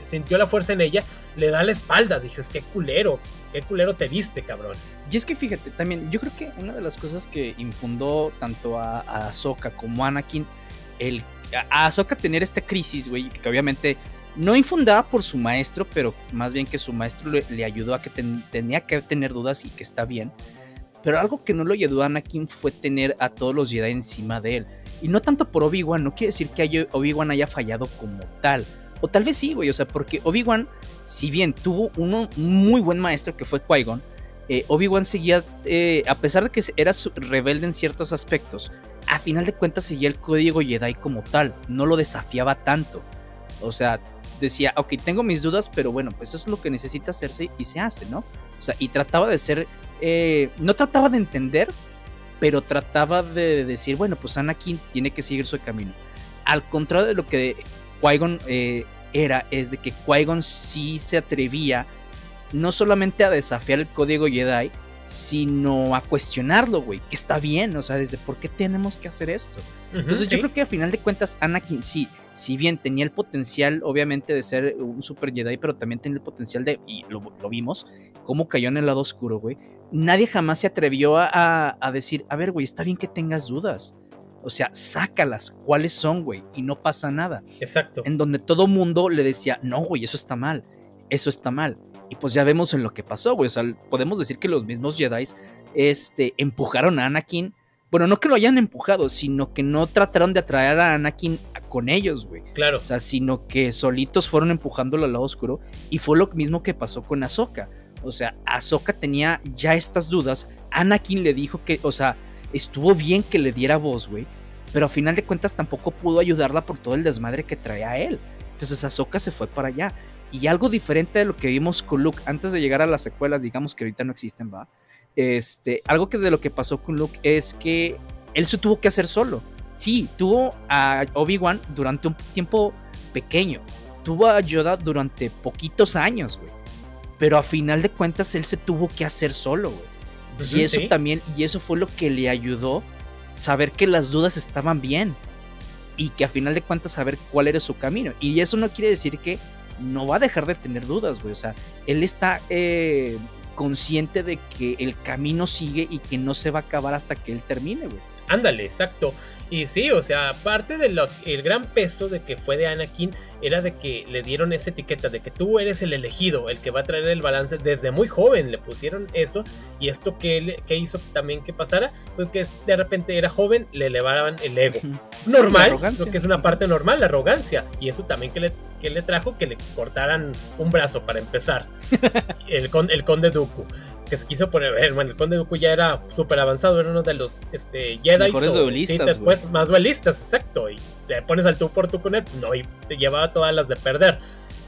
sintió la fuerza en ella, le da la espalda. Dices, qué culero, qué culero te viste, cabrón. Y es que fíjate, también, yo creo que una de las cosas que infundó tanto a, a Ahsoka como a Anakin, el a Ahsoka tener esta crisis, güey, que obviamente no infundada por su maestro, pero más bien que su maestro le, ayudó a que tenía que tener dudas y que está bien. Pero algo que no lo ayudó a Anakin fue tener a todos los Jedi encima de él. Y no tanto por Obi-Wan, no quiere decir que Obi-Wan haya fallado como tal. O tal vez sí, güey, o sea, porque Obi-Wan, si bien tuvo un muy buen maestro que fue Qui-Gon, eh, Obi-Wan seguía, eh, a pesar de que era rebelde en ciertos aspectos, a final de cuentas seguía el código Jedi como tal, no lo desafiaba tanto. O sea, decía, ok, tengo mis dudas, pero bueno, pues eso es lo que necesita hacerse y se hace, ¿no? O sea, y trataba de ser, eh, no trataba de entender, pero trataba de decir, bueno, pues Anakin tiene que seguir su camino. Al contrario de lo que Qui-Gon eh, era, es de que Qui-Gon sí se atrevía no solamente a desafiar el código Jedi, sino a cuestionarlo, güey, que está bien, o sea, desde por qué tenemos que hacer esto. Entonces yo creo que a final de cuentas Anakin sí, si bien tenía el potencial obviamente de ser un super Jedi, pero también tenía el potencial de, y lo, vimos, cómo cayó en el lado oscuro, güey, nadie jamás se atrevió a, a decir, a ver, güey, está bien que tengas dudas. O sea, sácalas, cuáles son, güey, y no pasa nada. Exacto. En donde todo mundo le decía, no, güey, eso está mal, eso está mal. Y pues ya vemos en lo que pasó, güey. O sea, podemos decir que los mismos Jedi este, empujaron a Anakin. Bueno, no que lo hayan empujado, sino que no trataron de atraer a Anakin con ellos, güey. Claro. O sea, sino que solitos fueron empujándolo al lado oscuro. Y fue lo mismo que pasó con Ahsoka. O sea, Ahsoka tenía ya estas dudas. Anakin le dijo que, o sea, estuvo bien que le diera voz, güey. Pero a final de cuentas tampoco pudo ayudarla por todo el desmadre que traía él. Entonces Ahsoka se fue para allá. Y algo diferente de lo que vimos con Luke antes de llegar a las secuelas, digamos que ahorita no existen, va. Este, algo que de lo que pasó con Luke es que él se tuvo que hacer solo. Sí, tuvo a Obi-Wan durante un tiempo pequeño. Tuvo a Yoda durante poquitos años, güey. Pero a final de cuentas él se tuvo que hacer solo, güey. Y eso también, y eso fue lo que le ayudó saber que las dudas estaban bien. Y que a final de cuentas saber cuál era su camino. Y eso no quiere decir que no va a dejar de tener dudas, güey. O sea, él está eh, consciente de que el camino sigue y que no se va a acabar hasta que él termine, güey. Ándale, exacto. Y sí, o sea, aparte del gran peso de que fue de Anakin, era de que le dieron esa etiqueta de que tú eres el elegido, el que va a traer el balance. Desde muy joven le pusieron eso. Y esto que, que hizo también que pasara, pues que de repente era joven, le elevaban el ego. (laughs) Normal, lo que es una parte normal, la arrogancia. Y eso también que le, que le trajo que le cortaran un brazo para empezar. (laughs) el, el conde Dooku que se quiso poner. Eh, bueno, el Conde Dooku ya era súper avanzado, era uno de los este, Jedi. sí, después más duelistas, exacto. Y te pones al tú por tú con él, no, y te llevaba todas las de perder.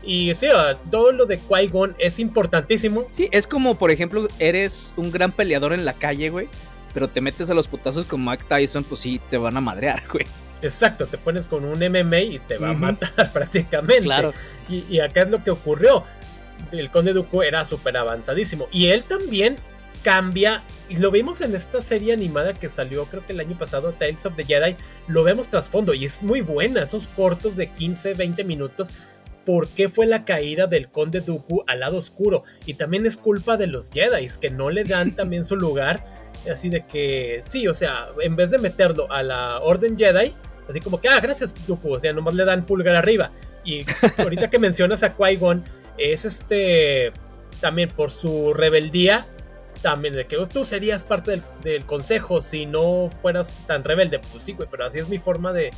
Y sí, todo lo de Qui-Gon es importantísimo. Sí, es como, por ejemplo, eres un gran peleador en la calle, güey. pero te metes a los putazos con Mike Tyson, pues sí, te van a madrear, güey. Exacto, te pones con un MMA y te va a matar (laughs) prácticamente. Claro. Y, y, acá es lo que ocurrió. El Conde Dooku era súper avanzadísimo. Y él también cambia. Y lo vimos en esta serie animada que salió, creo que el año pasado, Tales of the Jedi. Lo vemos trasfondo y es muy buena. Esos cortos de 15, 20 minutos. ¿Por qué fue la caída del Conde Dooku al lado oscuro? Y también es culpa de los Jedi que no le dan también su lugar. Así de que, sí, o sea, en vez de meterlo a la Orden Jedi, así como que, ah, gracias, Dooku, o sea, nomás le dan pulgar arriba. Y ahorita que mencionas a Qui-Gon, es este, también por su rebeldía, también de que tú serías parte del, del, consejo si no fueras tan rebelde. Pues sí, güey, pero así es mi forma de,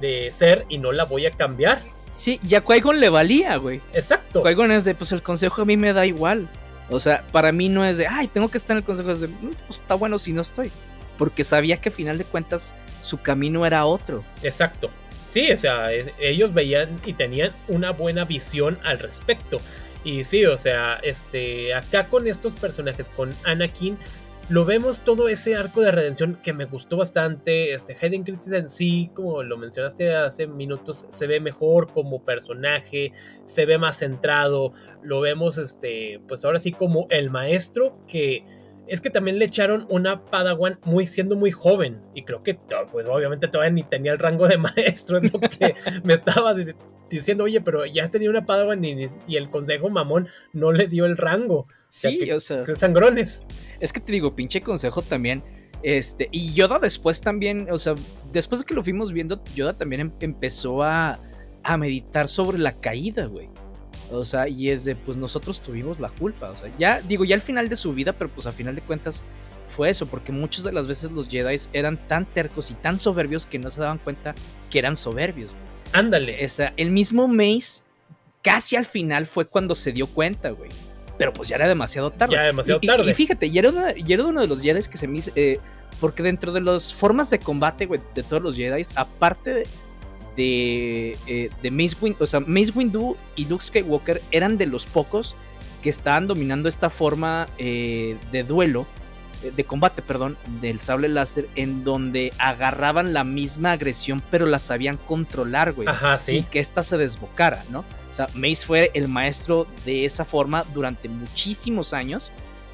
de ser y no la voy a cambiar. Sí, ya Qui-Gon le valía, güey. Exacto. Qui-Gon es de, pues el consejo a mí me da igual. O sea, para mí no es de, ay, tengo que estar en el consejo. Es de, pues está bueno si no estoy. Porque sabía que a final de cuentas su camino era otro. Exacto. Sí, o sea, ellos veían y tenían una buena visión al respecto. Y sí, o sea, este, acá con estos personajes, con Anakin, lo vemos todo ese arco de redención que me gustó bastante. Este Hayden Christensen sí, como lo mencionaste hace minutos, se ve mejor como personaje, se ve más centrado. Lo vemos, este, pues ahora sí como el maestro que es que también le echaron una Padawan muy siendo muy joven y creo que pues obviamente todavía ni tenía el rango de (laughs) maestro es lo que (laughs) me estaba diciendo oye pero ya tenía una Padawan y, y, el consejo mamón no le dio el rango sí o sea, que, o sea que sangrones. es que te digo pinche consejo también este y Yoda después también o sea después de que lo fuimos viendo Yoda también em empezó a a meditar sobre la caída güey o sea, y es de, pues nosotros tuvimos la culpa. O sea, ya digo, ya al final de su vida, pero pues a final de cuentas fue eso, porque muchas de las veces los Jedi eran tan tercos y tan soberbios que no se daban cuenta que eran soberbios. Ándale. O sea, el mismo Mace casi al final fue cuando se dio cuenta, güey. Pero pues ya era demasiado tarde. Ya demasiado y, tarde. Y, y, fíjate, ya era, una, ya era uno de los Jedi que se me eh, porque dentro de las formas de combate, güey, de todos los Jedi, aparte de, de, eh, de Mace Windu, o sea, Mace Windu y Luke Skywalker eran de los pocos que estaban dominando esta forma eh, de duelo, de combate, perdón, del sable láser, en donde agarraban la misma agresión, pero la sabían controlar, güey. Ajá, sí. Sin que ésta se desbocara, ¿no? O sea, Mace fue el maestro de esa forma durante muchísimos años,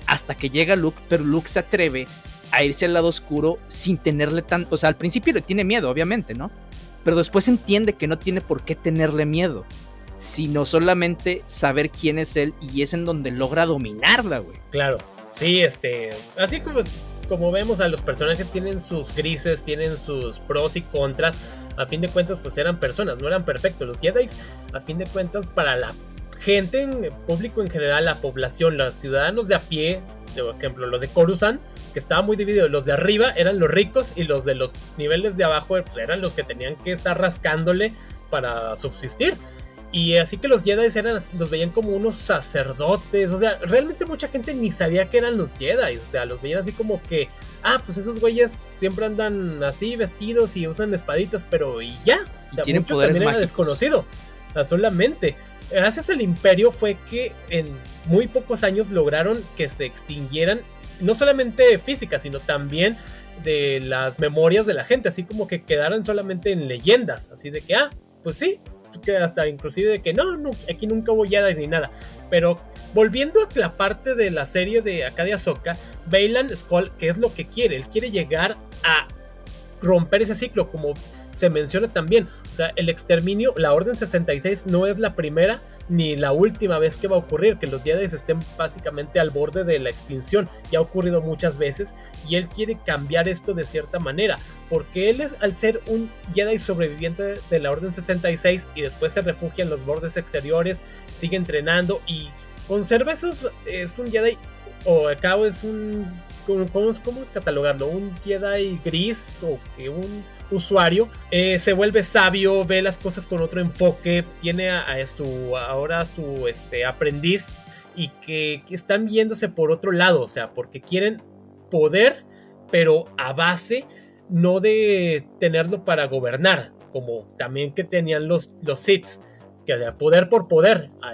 hasta que llega Luke, pero Luke se atreve a irse al lado oscuro sin tenerle tan. O sea, al principio le tiene miedo, obviamente, ¿no? Pero después entiende que no tiene por qué tenerle miedo, sino solamente saber quién es él y es en donde logra dominarla, güey. Claro, sí, este, así como, como vemos a los personajes tienen sus grises, tienen sus pros y contras, a fin de cuentas pues eran personas, no eran perfectos, los Jedi a fin de cuentas para la gente en público en general, la población, los ciudadanos de a pie, por ejemplo, los de Coruscant, que estaba muy dividido. Los de arriba eran los ricos y los de los niveles de abajo pues, eran los que tenían que estar rascándole para subsistir. Y así que los Jedi eran, los veían como unos sacerdotes. O sea, realmente mucha gente ni sabía que eran los Jedi. O sea, los veían así como que, ah, pues esos güeyes siempre andan así vestidos y usan espaditas, pero y ya. O sea, y tienen mucho poderes también era mágicos. desconocido. O sea, solamente gracias al imperio fue que en muy pocos años lograron que se extinguieran no solamente físicas, sino también de las memorias de la gente, así como que quedaran solamente en leyendas, así de que, ah, pues sí, que hasta inclusive de que no, no aquí nunca hubo Jedi ni nada, pero volviendo a la parte de la serie de Acadia Soka, Bailan Skull, que es lo que quiere, él quiere llegar a romper ese ciclo, como se menciona también. O sea, el exterminio, la Orden 66 no es la primera ni la última vez que va a ocurrir, que los Jedi estén básicamente al borde de la extinción. Ya ha ocurrido muchas veces y él quiere cambiar esto de cierta manera, porque él es, al ser un Jedi sobreviviente de la Orden 66 y después se refugia en los bordes exteriores, sigue entrenando y conserva esos, es un Jedi, o acá es un, ¿cómo, catalogarlo? Un Jedi gris o que un usuario, eh, se vuelve sabio, ve las cosas con otro enfoque, tiene a, su ahora su este, aprendiz y que, que, están viéndose por otro lado, o sea, porque quieren poder, pero a base no de tenerlo para gobernar, como también que tenían los, los Siths, que haya poder por poder, a,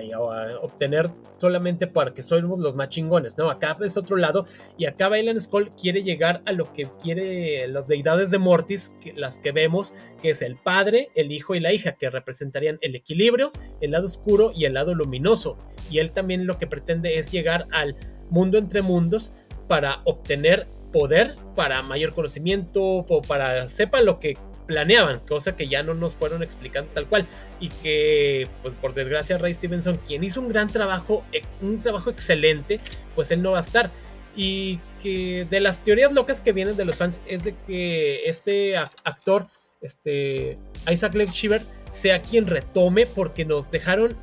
obtener solamente para que somos los más chingones, ¿no? Acá es otro lado, y acá Bailan Skull quiere llegar a lo que quiere las deidades de Mortis, que, las que vemos, que es el padre, el hijo y la hija, que representarían el equilibrio, el lado oscuro y el lado luminoso. Y él también lo que pretende es llegar al mundo entre mundos para obtener poder, para mayor conocimiento, para sepa lo que planeaban, cosa que ya no nos fueron explicando tal cual. Y que pues por desgracia Ray Stevenson, quien hizo un gran trabajo, un trabajo excelente, pues él no va a estar. Y que de las teorías locas que vienen de los fans es de que este actor, este Isaac Lev Shiver, sea quien retome porque nos dejaron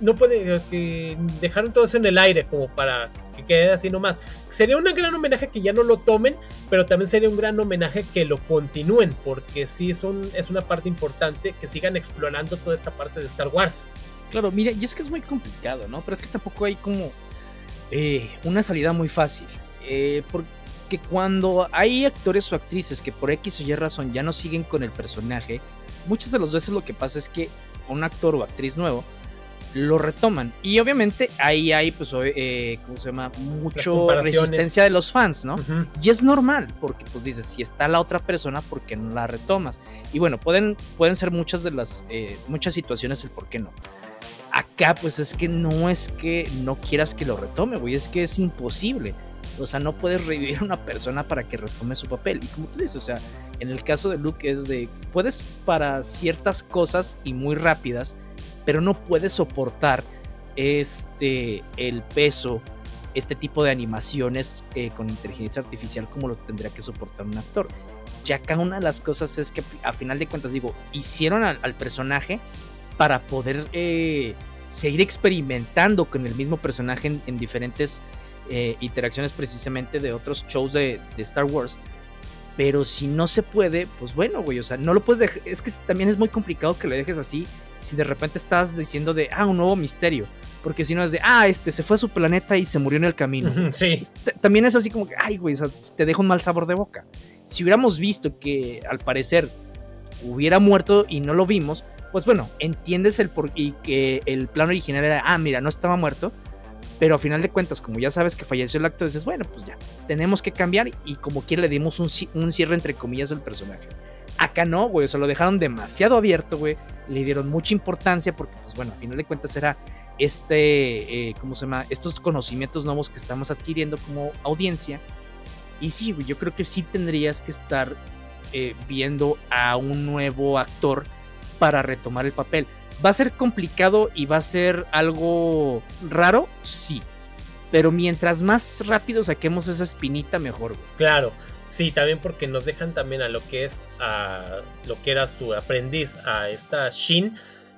no puede, que dejaron todo eso en el aire como para que quede así nomás. Sería un gran homenaje que ya no lo tomen, pero también sería un gran homenaje que lo continúen, porque sí es, es una parte importante que sigan explorando toda esta parte de Star Wars. Claro, mira, y es que es muy complicado, ¿no? Pero es que tampoco hay como eh, una salida muy fácil. Eh, porque cuando hay actores o actrices que por X o Y razón ya no siguen con el personaje, muchas de las veces lo que pasa es que un actor o actriz nuevo lo retoman. Y obviamente ahí hay, pues, eh, ¿cómo se llama? Mucho resistencia de los fans, ¿no? Y es normal, porque pues dices, si está la otra persona, ¿por qué no la retomas? Y bueno, pueden, pueden ser muchas de las, eh, muchas situaciones el por qué no. Acá, pues es que no es que no quieras que lo retome, güey, es que es imposible. O sea, no puedes revivir a una persona para que retome su papel. Y como tú dices, o sea, en el caso de Luke es de, puedes para ciertas cosas y muy rápidas, pero no puede soportar este, el peso, este tipo de animaciones eh, con inteligencia artificial como lo tendría que soportar un actor. Ya acá una de las cosas es que a final de cuentas digo, hicieron al, personaje para poder eh, seguir experimentando con el mismo personaje en, diferentes eh, interacciones precisamente de otros shows de, de Star Wars pero si no se puede, pues bueno, güey, o sea, no lo puedes dejar. Es que también es muy complicado que lo dejes así si de repente estás diciendo de, ah, un nuevo misterio. Porque si no es de, ah, este se fue a su planeta y se murió en el camino. Sí. También es así como que, ay, güey, o sea, te deja un mal sabor de boca. Si hubiéramos visto que al parecer hubiera muerto y no lo vimos, pues bueno, entiendes el por y que el plan original era, ah, mira, no estaba muerto pero a final de cuentas, como ya sabes que falleció el actor, dices, bueno, pues ya, tenemos que cambiar y como quiera le dimos un, cierre entre comillas al personaje. Acá no, güey, o sea, lo dejaron demasiado abierto, güey. Le dieron mucha importancia porque, pues bueno, a final de cuentas era este, eh, ¿cómo se llama? Estos conocimientos nuevos que estamos adquiriendo como audiencia. Y sí, güey, yo creo que sí tendrías que estar eh, viendo a un nuevo actor para retomar el papel. ¿Va a ser complicado y va a ser algo raro? Sí. Pero mientras más rápido saquemos esa espinita, mejor. Claro. Sí, también porque nos dejan también a lo que es a lo que era su aprendiz, a esta Shin.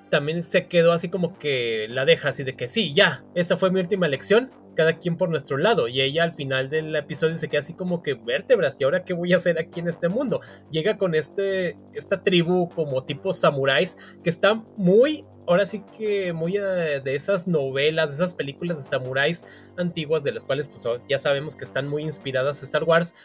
También se quedó así como que la deja así de que sí, ya, esta fue mi última lección, cada quien por nuestro lado. Y ella al final del episodio se queda así como que vértebras, ¿y ahora qué voy a hacer aquí en este mundo? Llega con este, esta tribu como tipo samuráis que está muy ahora sí que muy eh, de esas novelas, de esas películas de samuráis antiguas, de las cuales pues ya sabemos que están muy inspiradas a Star Wars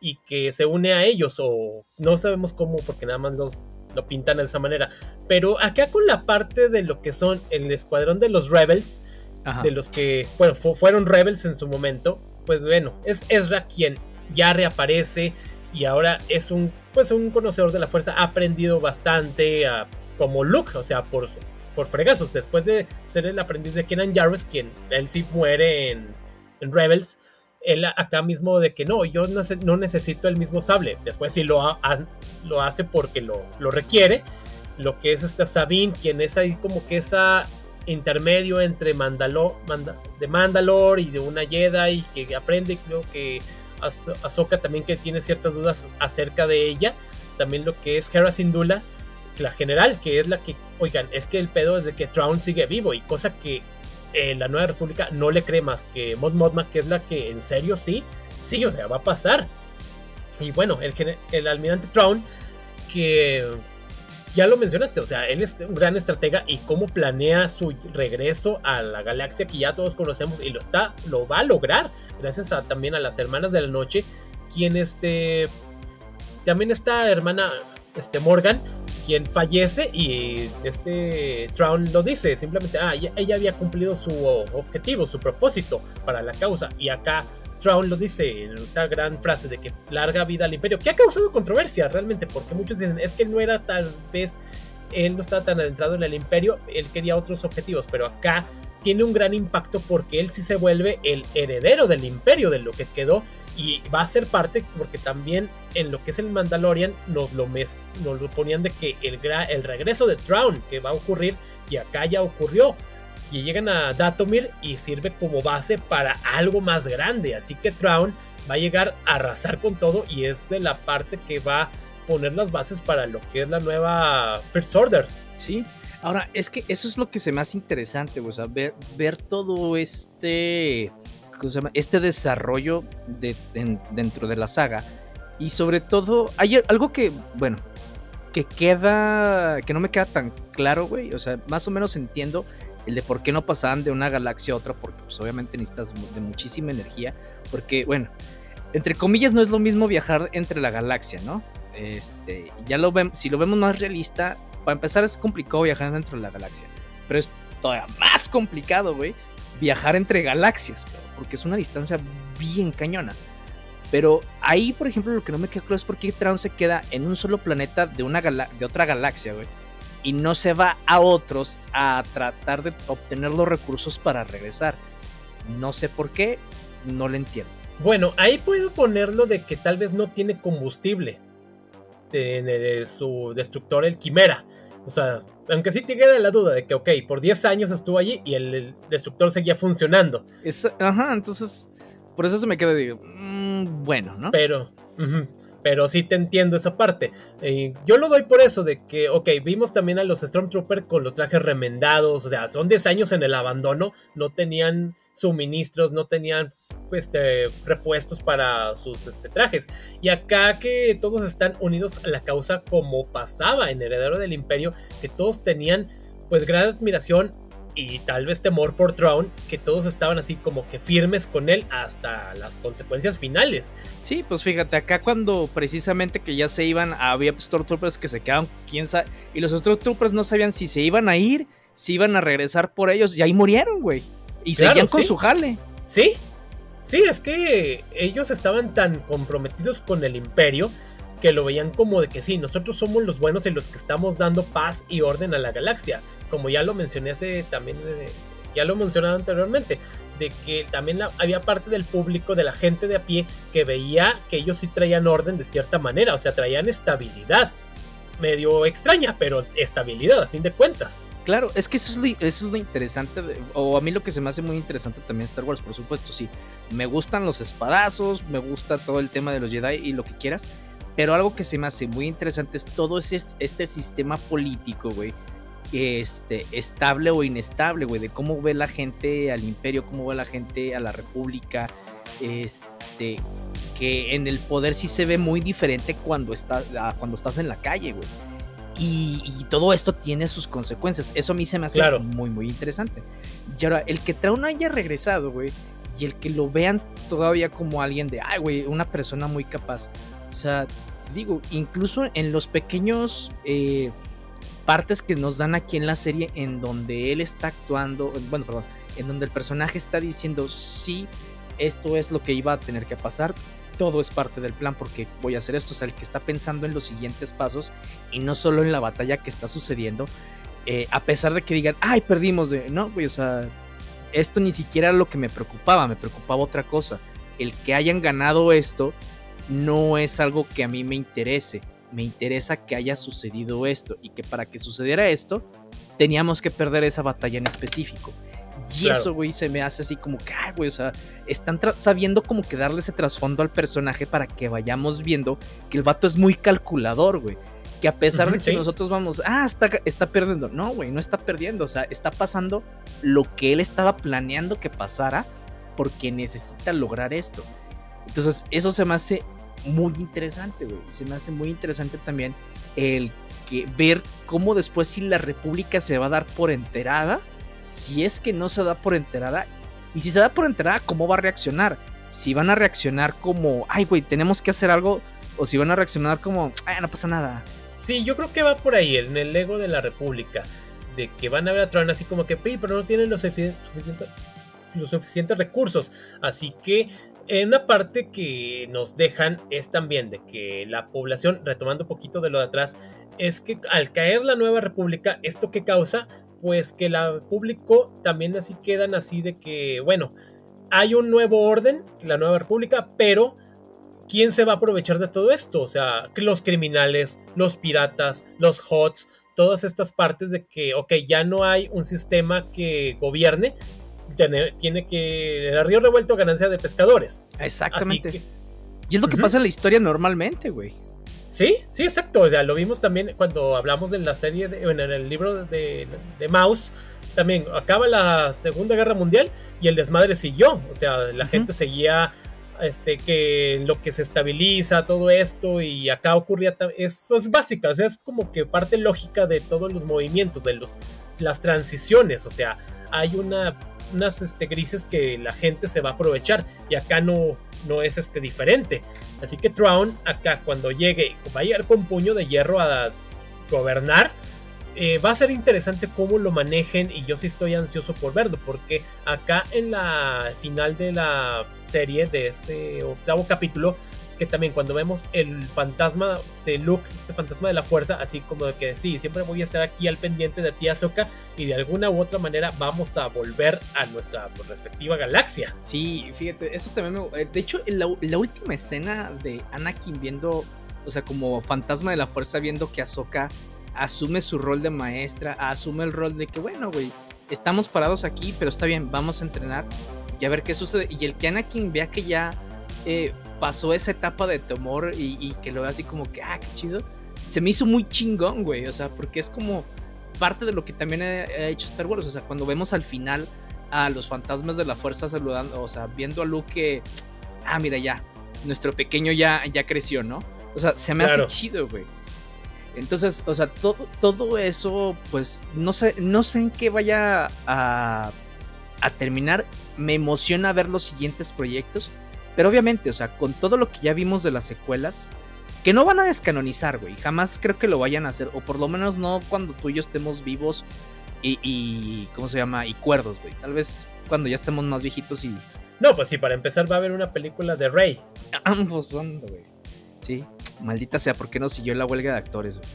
y que se une a ellos, o no sabemos cómo, porque nada más los, lo pintan de esa manera. Pero acá con la parte de lo que son el escuadrón de los Rebels, de los que bueno, fueron rebels en su momento, pues bueno, es Ezra quien ya reaparece y ahora es un, pues un conocedor de la fuerza, ha aprendido bastante como Luke, o sea, por, por fregazos, después de ser el aprendiz de Kenan Jarvis, quien él sí muere en, Rebels, él acá mismo de que no, yo no, no necesito el mismo sable, después sí lo, lo hace porque lo, lo requiere, lo que es esta Sabine, quien es ahí como que esa intermedio entre Mandalor, de Mandalore y de una Jedi que aprende, creo que Ahsoka también que tiene ciertas dudas acerca de ella, también lo que es Hera Syndulla, la general, que es la que, oigan, es que el pedo es de que Traun sigue vivo y cosa que en la Nueva República no le cree más que Mod Modma, que es la que en serio sí, sí, o sea, va a pasar. Y bueno, el, el almirante Traun, que ya lo mencionaste, o sea, él es un gran estratega y cómo planea su regreso a la galaxia que ya todos conocemos y lo está, lo va a lograr, gracias también a las hermanas de la noche, quien este, también esta hermana este Morgan, quien fallece y este Traun lo dice, simplemente, ah, ella, había cumplido su objetivo, su propósito para la causa. Y acá Traun lo dice, esa gran frase de que larga vida al imperio, que ha causado controversia realmente, porque muchos dicen, es que no era tal vez, él no estaba tan adentrado en el imperio, él quería otros objetivos, pero acá tiene un gran impacto porque él sí se vuelve el heredero del imperio, de lo que quedó, y va a ser parte porque también en lo que es el Mandalorian nos lo, nos lo ponían de que el, el regreso de Traun que va a ocurrir y acá ya ocurrió y llegan a Datomir y sirve como base para algo más grande así que Traun va a llegar a arrasar con todo y es la parte que va a poner las bases para lo que es la nueva First Order sí Ahora, es que eso es lo que se me hace interesante, o sea, ver, ver todo este, ¿cómo se llama? este desarrollo de, dentro de la saga. Y sobre todo, hay algo que, bueno, que queda, que no me queda tan claro, güey. O sea, más o menos entiendo el de por qué no pasaban de una galaxia a otra, porque pues obviamente necesitas de muchísima energía. Porque, bueno, entre comillas no es lo mismo viajar entre la galaxia, ¿no? Este, ya lo vemos, si lo vemos más realista, para empezar es complicado viajar dentro de la galaxia, pero es todavía más complicado, güey, viajar entre galaxias, porque es una distancia bien cañona. Pero ahí, por ejemplo, lo que no me queda claro es por qué Traun se queda en un solo planeta de, una de otra galaxia, güey. Y no se va a otros a tratar de obtener los recursos para regresar. No sé por qué, no lo entiendo. Bueno, ahí puedo ponerlo de que tal vez no tiene combustible en su destructor, el Quimera. O sea, aunque sí te queda la duda de que, ok, por 10 años estuvo allí y el, destructor seguía funcionando. ajá, entonces, por eso se me queda, digo, mm, bueno, ¿no? Pero, pero sí te entiendo esa parte. Eh, yo lo doy por eso, de que, ok, vimos también a los Stormtroopers con los trajes remendados, o sea, son 10 años en el abandono, no tenían suministros, no tenían este, repuestos para sus este, trajes. Y acá que todos están unidos a la causa como pasaba en Heredero del Imperio, que todos tenían pues gran admiración y tal vez temor por Throne, que todos estaban así como que firmes con él hasta las consecuencias finales. Sí, pues fíjate, acá cuando precisamente que ya se iban, había Stormtroopers que se quedaban, quién sabe, y los Stormtroopers no sabían si se iban a ir, si iban a regresar por ellos, y ahí murieron, güey. Y seguían con su jale. Sí, sí, es que ellos estaban tan comprometidos con el imperio que lo veían como de que sí, nosotros somos los buenos y los que estamos dando paz y orden a la galaxia. Como ya lo mencioné hace también, eh, ya lo mencionado anteriormente, de que también había parte del público, de la gente de a pie, que veía que ellos sí traían orden de cierta manera, o sea, traían estabilidad. Medio extraña, pero estabilidad a fin de cuentas. Claro, es que eso es lo, interesante, o a mí lo que se me hace muy interesante también Star Wars, por supuesto, sí. Me gustan los espadazos, me gusta todo el tema de los Jedi y lo que quieras, pero algo que se me hace muy interesante es todo ese, este sistema político, güey. Este, estable o inestable, güey, de cómo ve la gente al imperio, cómo ve la gente a la república, este, que en el poder sí se ve muy diferente cuando, está, cuando estás en la calle, güey. Y, todo esto tiene sus consecuencias. Eso a mí se me hace muy, muy interesante. Y ahora, el que Traun haya regresado, güey, y el que lo vean todavía como alguien de, ay, güey, una persona muy capaz. O sea, digo, incluso en los pequeños eh, partes que nos dan aquí en la serie en donde él está actuando, bueno, perdón, en donde el personaje está diciendo, sí, esto es lo que iba a tener que pasar, todo es parte del plan porque voy a hacer esto, o sea, el que está pensando en los siguientes pasos y no solo en la batalla que está sucediendo, eh, a pesar de que digan, ay, perdimos, no, güey, o sea, esto ni siquiera era lo que me preocupaba, me preocupaba otra cosa, el que hayan ganado esto no es algo que a mí me interese. Me interesa que haya sucedido esto y que para que sucediera esto teníamos que perder esa batalla en específico. Y eso, güey, se me hace así como que, ay, güey, o sea, están sabiendo como que darle ese trasfondo al personaje para que vayamos viendo que el vato es muy calculador, güey. Que a pesar de que nosotros vamos, ah, está, está perdiendo. No, güey, no está perdiendo. O sea, está pasando lo que él estaba planeando que pasara porque necesita lograr esto. Entonces, eso se me hace muy interesante, güey. Se me hace muy interesante también el que ver cómo después si la República se va a dar por enterada, si es que no se da por enterada, y si se da por enterada, cómo va a reaccionar. Si van a reaccionar como, ay, güey, tenemos que hacer algo, o si van a reaccionar como, ay, no pasa nada. Sí, yo creo que va por ahí, en el Lego de la República. De que van a ver a Tron así como que, pero no tienen los, suficientes, los suficientes recursos. Así que una parte que nos dejan es también de que la población, retomando un poquito de lo de atrás, es que al caer la nueva república, ¿esto qué causa? Pues que el público también así quedan así de que, bueno, hay un nuevo orden, la nueva república, pero ¿quién se va a aprovechar de todo esto? O sea, los criminales, los piratas, los HOTS, todas estas partes de que, ok, ya no hay un sistema que gobierne, tiene que. El río revuelto ganancia de pescadores. Exactamente. y es lo que pasa en la historia normalmente, güey. Sí, sí, exacto. O sea, lo vimos también cuando hablamos de la serie, de, en el libro de, de Mouse. También acaba la Segunda Guerra Mundial y el desmadre siguió. O sea, la gente seguía este, que lo que se estabiliza, todo esto, y acá ocurría, eso es básica, o sea, es como que parte lógica de todos los movimientos, de los, las transiciones, o sea, hay una unas este, grises que la gente se va a aprovechar y acá no, no es este, diferente. Así que Traun acá cuando llegue va a llegar con puño de hierro a gobernar. Eh, va a ser interesante cómo lo manejen y yo sí estoy ansioso por verlo porque acá en la final de la serie de este octavo capítulo que también cuando vemos el fantasma de Luke, este fantasma de la fuerza, así como de que sí, siempre voy a estar aquí al pendiente de ti, Ahsoka, y de alguna u otra manera vamos a volver a nuestra pues, respectiva galaxia. Sí, fíjate, eso también me... Eh, de hecho, la, la última escena de Anakin viendo, o sea, como fantasma de la fuerza, viendo que Ahsoka asume su rol de maestra, asume el rol de que, bueno, güey, estamos parados aquí, pero está bien, vamos a entrenar y a ver qué sucede. Y el que Anakin vea que ya eh, pasó esa etapa de temor y, que lo vea así como que, ah, qué chido, se me hizo muy chingón, güey. O sea, porque es como parte de lo que también ha, hecho Star Wars. O sea, cuando vemos al final a los fantasmas de la fuerza saludando, o sea, viendo a Luke que, ah, mira, ya, nuestro pequeño ya, ya creció, ¿no? O sea, se me hace chido, güey. Entonces, o sea, todo, todo eso, pues, no sé, no sé en qué vaya a, a terminar. Me emociona ver los siguientes proyectos. Pero obviamente, o sea, con todo lo que ya vimos de las secuelas, que no van a descanonizar, güey. Jamás creo que lo vayan a hacer. O por lo menos no cuando tú y yo estemos vivos y, ¿cómo se llama? Y cuerdos, güey. Tal vez cuando ya estemos más viejitos y... No, pues sí, para empezar va a haber una película de Rey. (laughs) Ambos, ¿dónde, güey? Sí, maldita sea, ¿por qué no siguió la huelga de actores, güey?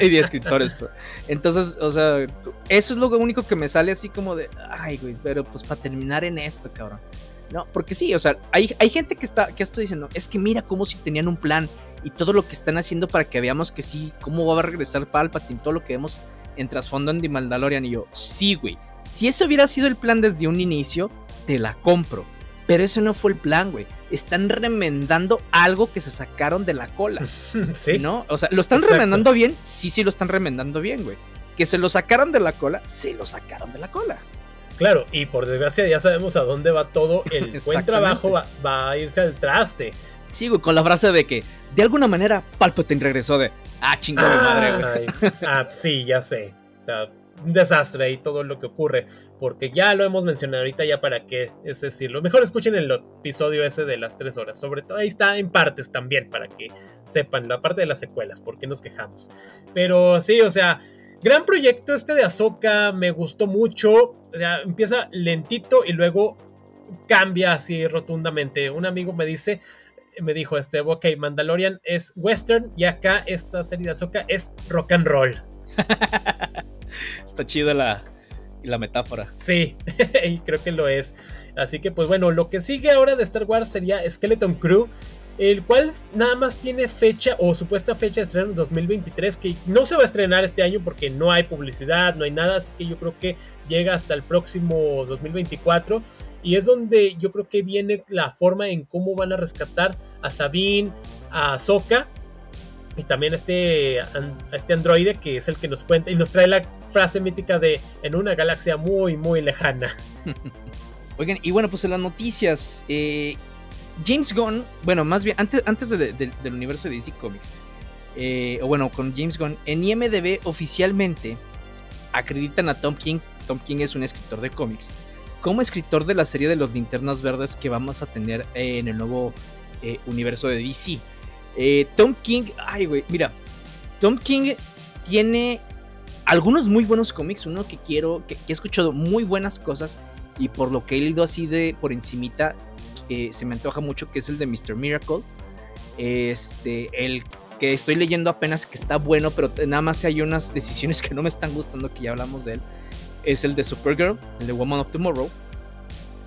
(laughs) y de escritores. Pero. Entonces, o sea, eso es lo único que me sale así como de, ay, güey, pero pues para terminar en esto, cabrón. No, porque sí, o sea, hay, hay gente que está, que estoy diciendo, es que mira cómo si tenían un plan y todo lo que están haciendo para que veamos que sí, cómo va a regresar Palpatine, todo lo que vemos en trasfondo en The Mandalorian. Y yo, sí, güey, si ese hubiera sido el plan desde un inicio, te la compro. Pero eso no fue el plan, güey. Están remendando algo que se sacaron de la cola. (laughs) sí. ¿No? O sea, ¿lo están remendando bien? Sí, sí, lo están remendando bien, güey. Que se lo sacaron de la cola, se lo sacaron de la cola. Claro, y por desgracia ya sabemos a dónde va todo. (laughs) El buen trabajo va, a irse al traste. Sigo con la frase de que de alguna manera Palpatine regresó de ah, chingada madre, güey. Ah, sí, ya sé. O sea, un desastre ahí todo lo que ocurre. Porque ya lo hemos mencionado ahorita, ya para qué es decirlo. Mejor escuchen el episodio ese de las tres horas. Sobre todo ahí está en partes también, para que sepan la parte de las secuelas, por qué nos quejamos. Pero sí, o sea, Gran proyecto este de Ahsoka, me gustó mucho. empieza lentito y luego cambia así rotundamente. Un amigo me dice, me dijo, este, ok, Mandalorian es western y acá esta serie de Ahsoka es rock and roll. (laughs) Está chida la, la metáfora. Sí, (laughs) y creo que lo es. Así que pues bueno, lo que sigue ahora de Star Wars sería Skeleton Crew el cual nada más tiene fecha o supuesta fecha de estreno en 2023 que no se va a estrenar este año porque no hay publicidad, no hay nada, así que yo creo que llega hasta el próximo 2024 y es donde yo creo que viene la forma en cómo van a rescatar a Sabine, a Soka y también este, a este androide que es el que nos cuenta y nos trae la frase mítica de en una galaxia muy muy lejana. (laughs) Oigan, y bueno, pues en las noticias, eh, James Gunn, bueno, más bien, antes, antes del universo de DC Comics, eh, o bueno, con James Gunn, en IMDB oficialmente acreditan a Tom King, Tom King es un escritor de cómics, como escritor de la serie de los linternas verdes que vamos a tener en el nuevo eh, universo de DC. Eh, Tom King, ay, güey, mira, Tom King tiene algunos muy buenos cómics, uno que quiero, que, he escuchado muy buenas cosas y por lo que he leído así de por encimita, eh, se me antoja mucho, que es el de Mr. Miracle. Este, el que estoy leyendo apenas que está bueno, pero nada más hay unas decisiones que no me están gustando, que ya hablamos de él, es el de Supergirl, el de Woman of Tomorrow.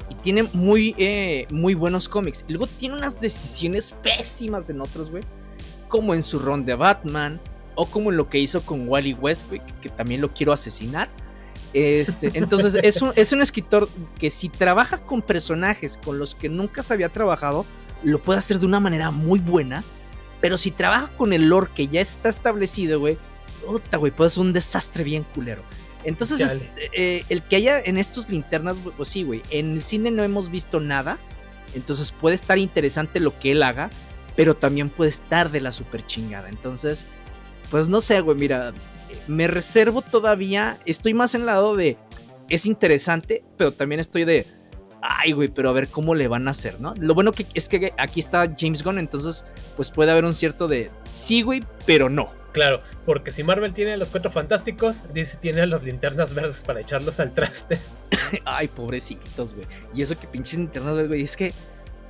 Y tiene muy, eh, muy buenos cómics. Y luego tiene unas decisiones pésimas en otros, güey. Como en su ron de Batman, o como en lo que hizo con Wally Westwick, que también lo quiero asesinar. Este, (laughs) entonces es un, es un escritor que si trabaja con personajes con los que nunca se había trabajado, lo puede hacer de una manera muy buena pero si trabaja con el lore que ya está establecido, güey, puta, güey, puede ser un desastre bien culero. Entonces, eh, el que haya en estos linternas, pues sí, güey, en el cine no hemos visto nada, entonces puede estar interesante lo que él haga, pero también puede estar de la super chingada. Entonces, pues no sé, güey, mira, me reservo todavía, estoy más en el lado de, es interesante, pero también estoy de, ay, güey, pero a ver cómo le van a hacer, ¿no? Lo bueno que es que aquí está James Gunn, entonces pues puede haber un cierto de sí, güey, pero no. Claro, porque si Marvel tiene a los cuatro fantásticos, DC tiene a los linternas verdes para echarlos al traste. (coughs) ay, pobrecitos, güey. Y eso que pinches linternas verdes, güey, es que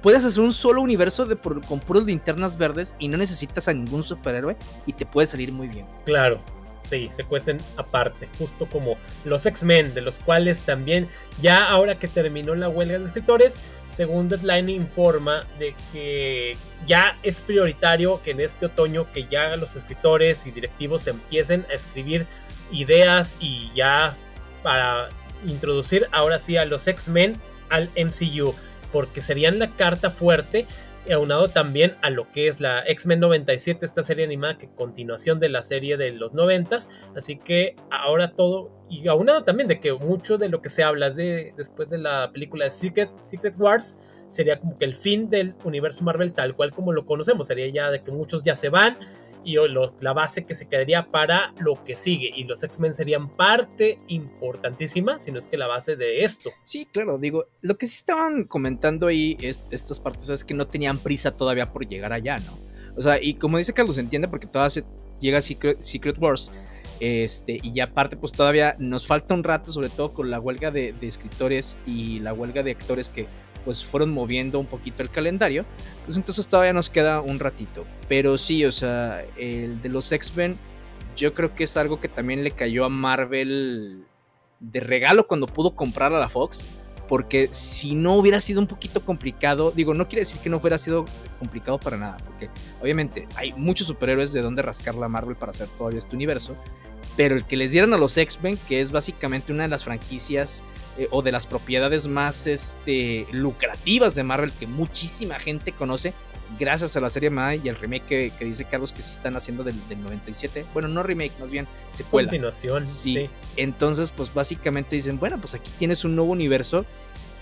puedes hacer un solo universo de con puros linternas verdes y no necesitas a ningún superhéroe y te puede salir muy bien. Claro, Sí, se cuecen aparte, justo como los X-Men, de los cuales también, ya ahora que terminó la huelga de escritores, según Deadline informa de que ya es prioritario que en este otoño que ya los escritores y directivos empiecen a escribir ideas y ya para introducir ahora sí a los X-Men al MCU, porque serían la carta fuerte aunado también a lo que es la X-Men 97, esta serie animada que continuación de la serie de los 90, así que ahora todo, y aunado también de que mucho de lo que se habla de, después de la película de Secret, Secret Wars, sería como que el fin del universo Marvel tal cual como lo conocemos, sería ya de que muchos ya se van y la base que se quedaría para lo que sigue. Y los X-Men serían parte importantísima, si no es que la base de esto. Sí, claro, digo, lo que sí estaban comentando ahí estas partes es que no tenían prisa todavía por llegar allá, ¿no? O sea, y como dice Carlos, entiende porque todavía llega Secret, Secret Wars. Este, y ya aparte, pues todavía nos falta un rato, sobre todo con la huelga de, de escritores y la huelga de actores que pues fueron moviendo un poquito el calendario, pues entonces todavía nos queda un ratito. Pero sí, o sea, el de los X-Men, yo creo que es algo que también le cayó a Marvel de regalo cuando pudo comprar a la Fox. Porque si no hubiera sido un poquito complicado, digo, no quiere decir que no hubiera sido complicado para nada, porque obviamente hay muchos superhéroes de donde rascar la Marvel para hacer todavía este universo, pero el que les dieran a los X-Men, que es básicamente una de las franquicias eh, o de las propiedades más este, lucrativas de Marvel que muchísima gente conoce gracias a la serie Mai y al remake que, dice Carlos que se están haciendo del, 97. Bueno, no remake, más bien secuela. Continuación. Sí. Entonces, pues básicamente dicen, bueno, pues aquí tienes un nuevo universo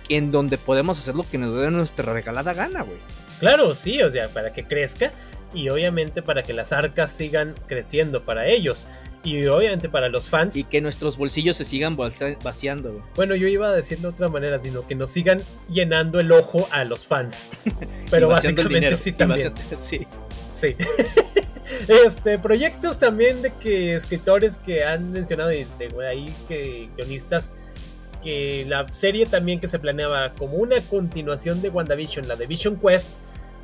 en donde podemos hacer lo que nos dé nuestra regalada gana, güey. Claro, sí, o sea, para que crezca y obviamente para que las arcas sigan creciendo para ellos y obviamente para los fans. Y que nuestros bolsillos se sigan vaciando. Bueno, yo iba a decirlo de otra manera, sino que nos sigan llenando el ojo a los fans. (laughs) Pero básicamente sí también. Sí. Sí. (laughs) este, proyectos también de que escritores que han mencionado y ahí que guionistas que la serie también que se planeaba como una continuación de WandaVision, la de Vision Quest,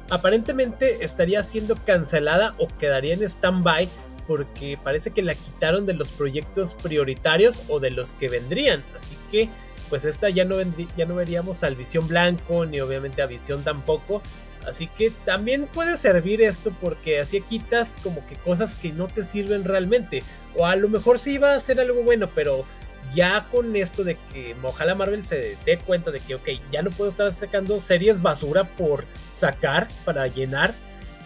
aparentemente estaría siendo cancelada o quedaría en stand-by porque parece que la quitaron de los proyectos prioritarios o de los que vendrían. Así que pues esta ya no, ya no veríamos al Visión Blanco ni obviamente a Visión tampoco. Así que también puede servir esto porque así quitas como que cosas que no te sirven realmente. O a lo mejor sí va a ser algo bueno, pero ya con esto de que ojalá Marvel se dé cuenta de que, ok, ya no puedo estar sacando series basura por sacar, para llenar,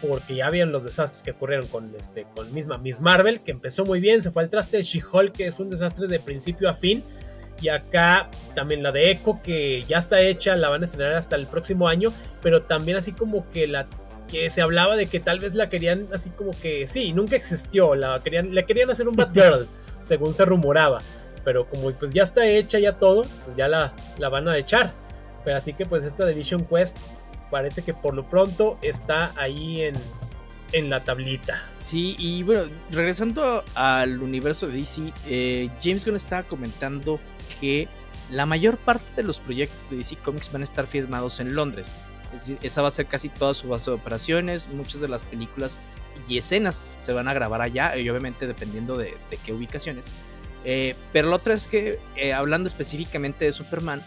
porque ya vieron los desastres que ocurrieron con, este, con misma Miss Marvel, que empezó muy bien, se fue al traste de She-Hulk, que es un desastre de principio a fin. Y acá también la de Echo, que ya está hecha, la van a estrenar hasta el próximo año, pero también así como que la que se hablaba de que tal vez la querían así como que sí, nunca existió, la querían, le querían hacer un (laughs) Batgirl, según se rumoraba pero como pues ya está hecha ya todo, pues ya la, la van a echar. Pero así que pues esta de Vision Quest parece que por lo pronto está ahí en, en la tablita. Sí, y bueno, regresando al universo de DC, eh, James Gunn estaba comentando que la mayor parte de los proyectos de DC Comics van a estar firmados en Londres. Esa va a ser casi toda su base de operaciones. Muchas de las películas y escenas se van a grabar allá, y obviamente dependiendo de, qué ubicaciones. Eh, pero la otra es que, eh, hablando específicamente de Superman,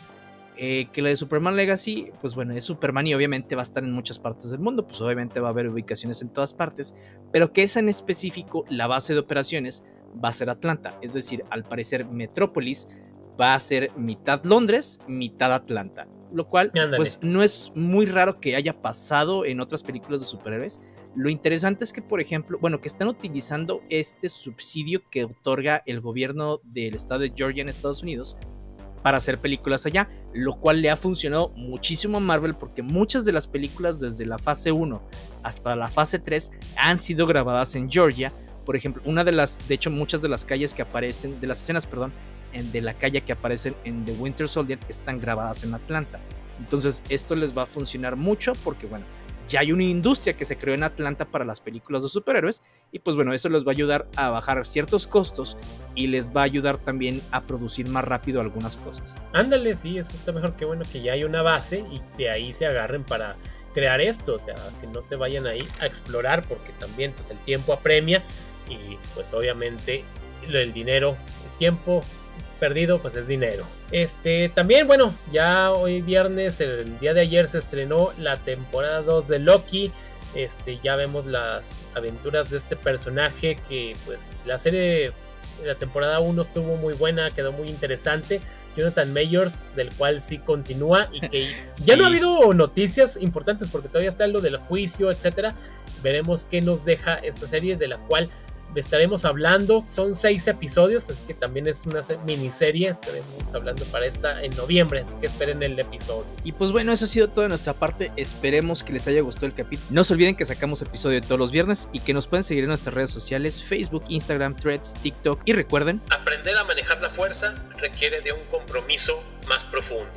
eh, que la de Superman Legacy, pues bueno, es Superman y obviamente va a estar en muchas partes del mundo, pues obviamente va a haber ubicaciones en todas partes, pero que esa en específico, la base de operaciones, va a ser Atlanta. Es decir, al parecer Metrópolis va a ser mitad Londres, mitad Atlanta. Lo cual, pues no es muy raro que haya pasado en otras películas de superhéroes. Lo interesante es que, por ejemplo, bueno, que están utilizando este subsidio que otorga el gobierno del estado de Georgia en Estados Unidos para hacer películas allá, lo cual le ha funcionado muchísimo a Marvel porque muchas de las películas desde la fase 1 hasta la fase 3 han sido grabadas en Georgia. Por ejemplo, una de las, de hecho, muchas de las calles que aparecen, de las escenas, perdón, de la calle que aparecen en The Winter Soldier están grabadas en Atlanta. Entonces, esto les va a funcionar mucho porque, bueno, ya hay una industria que se creó en Atlanta para las películas de superhéroes y pues bueno, eso les va a ayudar a bajar ciertos costos y les va a ayudar también a producir más rápido algunas cosas. Ándale, sí, eso está mejor que bueno que ya hay una base y de ahí se agarren para crear esto, o sea, que no se vayan ahí a explorar porque también pues el tiempo apremia y pues obviamente el dinero, el tiempo perdido pues es dinero. Este, también, bueno, ya hoy viernes, el día de ayer se estrenó la temporada 2 de Loki. Este, ya vemos las aventuras de este personaje que pues la serie la temporada 1 estuvo muy buena, quedó muy interesante. Jonathan Mayors, del cual sí continúa y que (laughs) ya no ha habido noticias importantes porque todavía está lo del juicio, etcétera. Veremos qué nos deja esta serie, de la cual estaremos hablando. Son seis episodios, así que también es una miniserie. Estaremos hablando para esta en noviembre, así que esperen el episodio. Y pues bueno, eso ha sido todo de nuestra parte. Esperemos que les haya gustado el capítulo. No se olviden que sacamos episodio todos los viernes y que nos pueden seguir en nuestras redes sociales: Facebook, Instagram, Threads, TikTok. Y recuerden: aprender a manejar la fuerza requiere de un compromiso más profundo.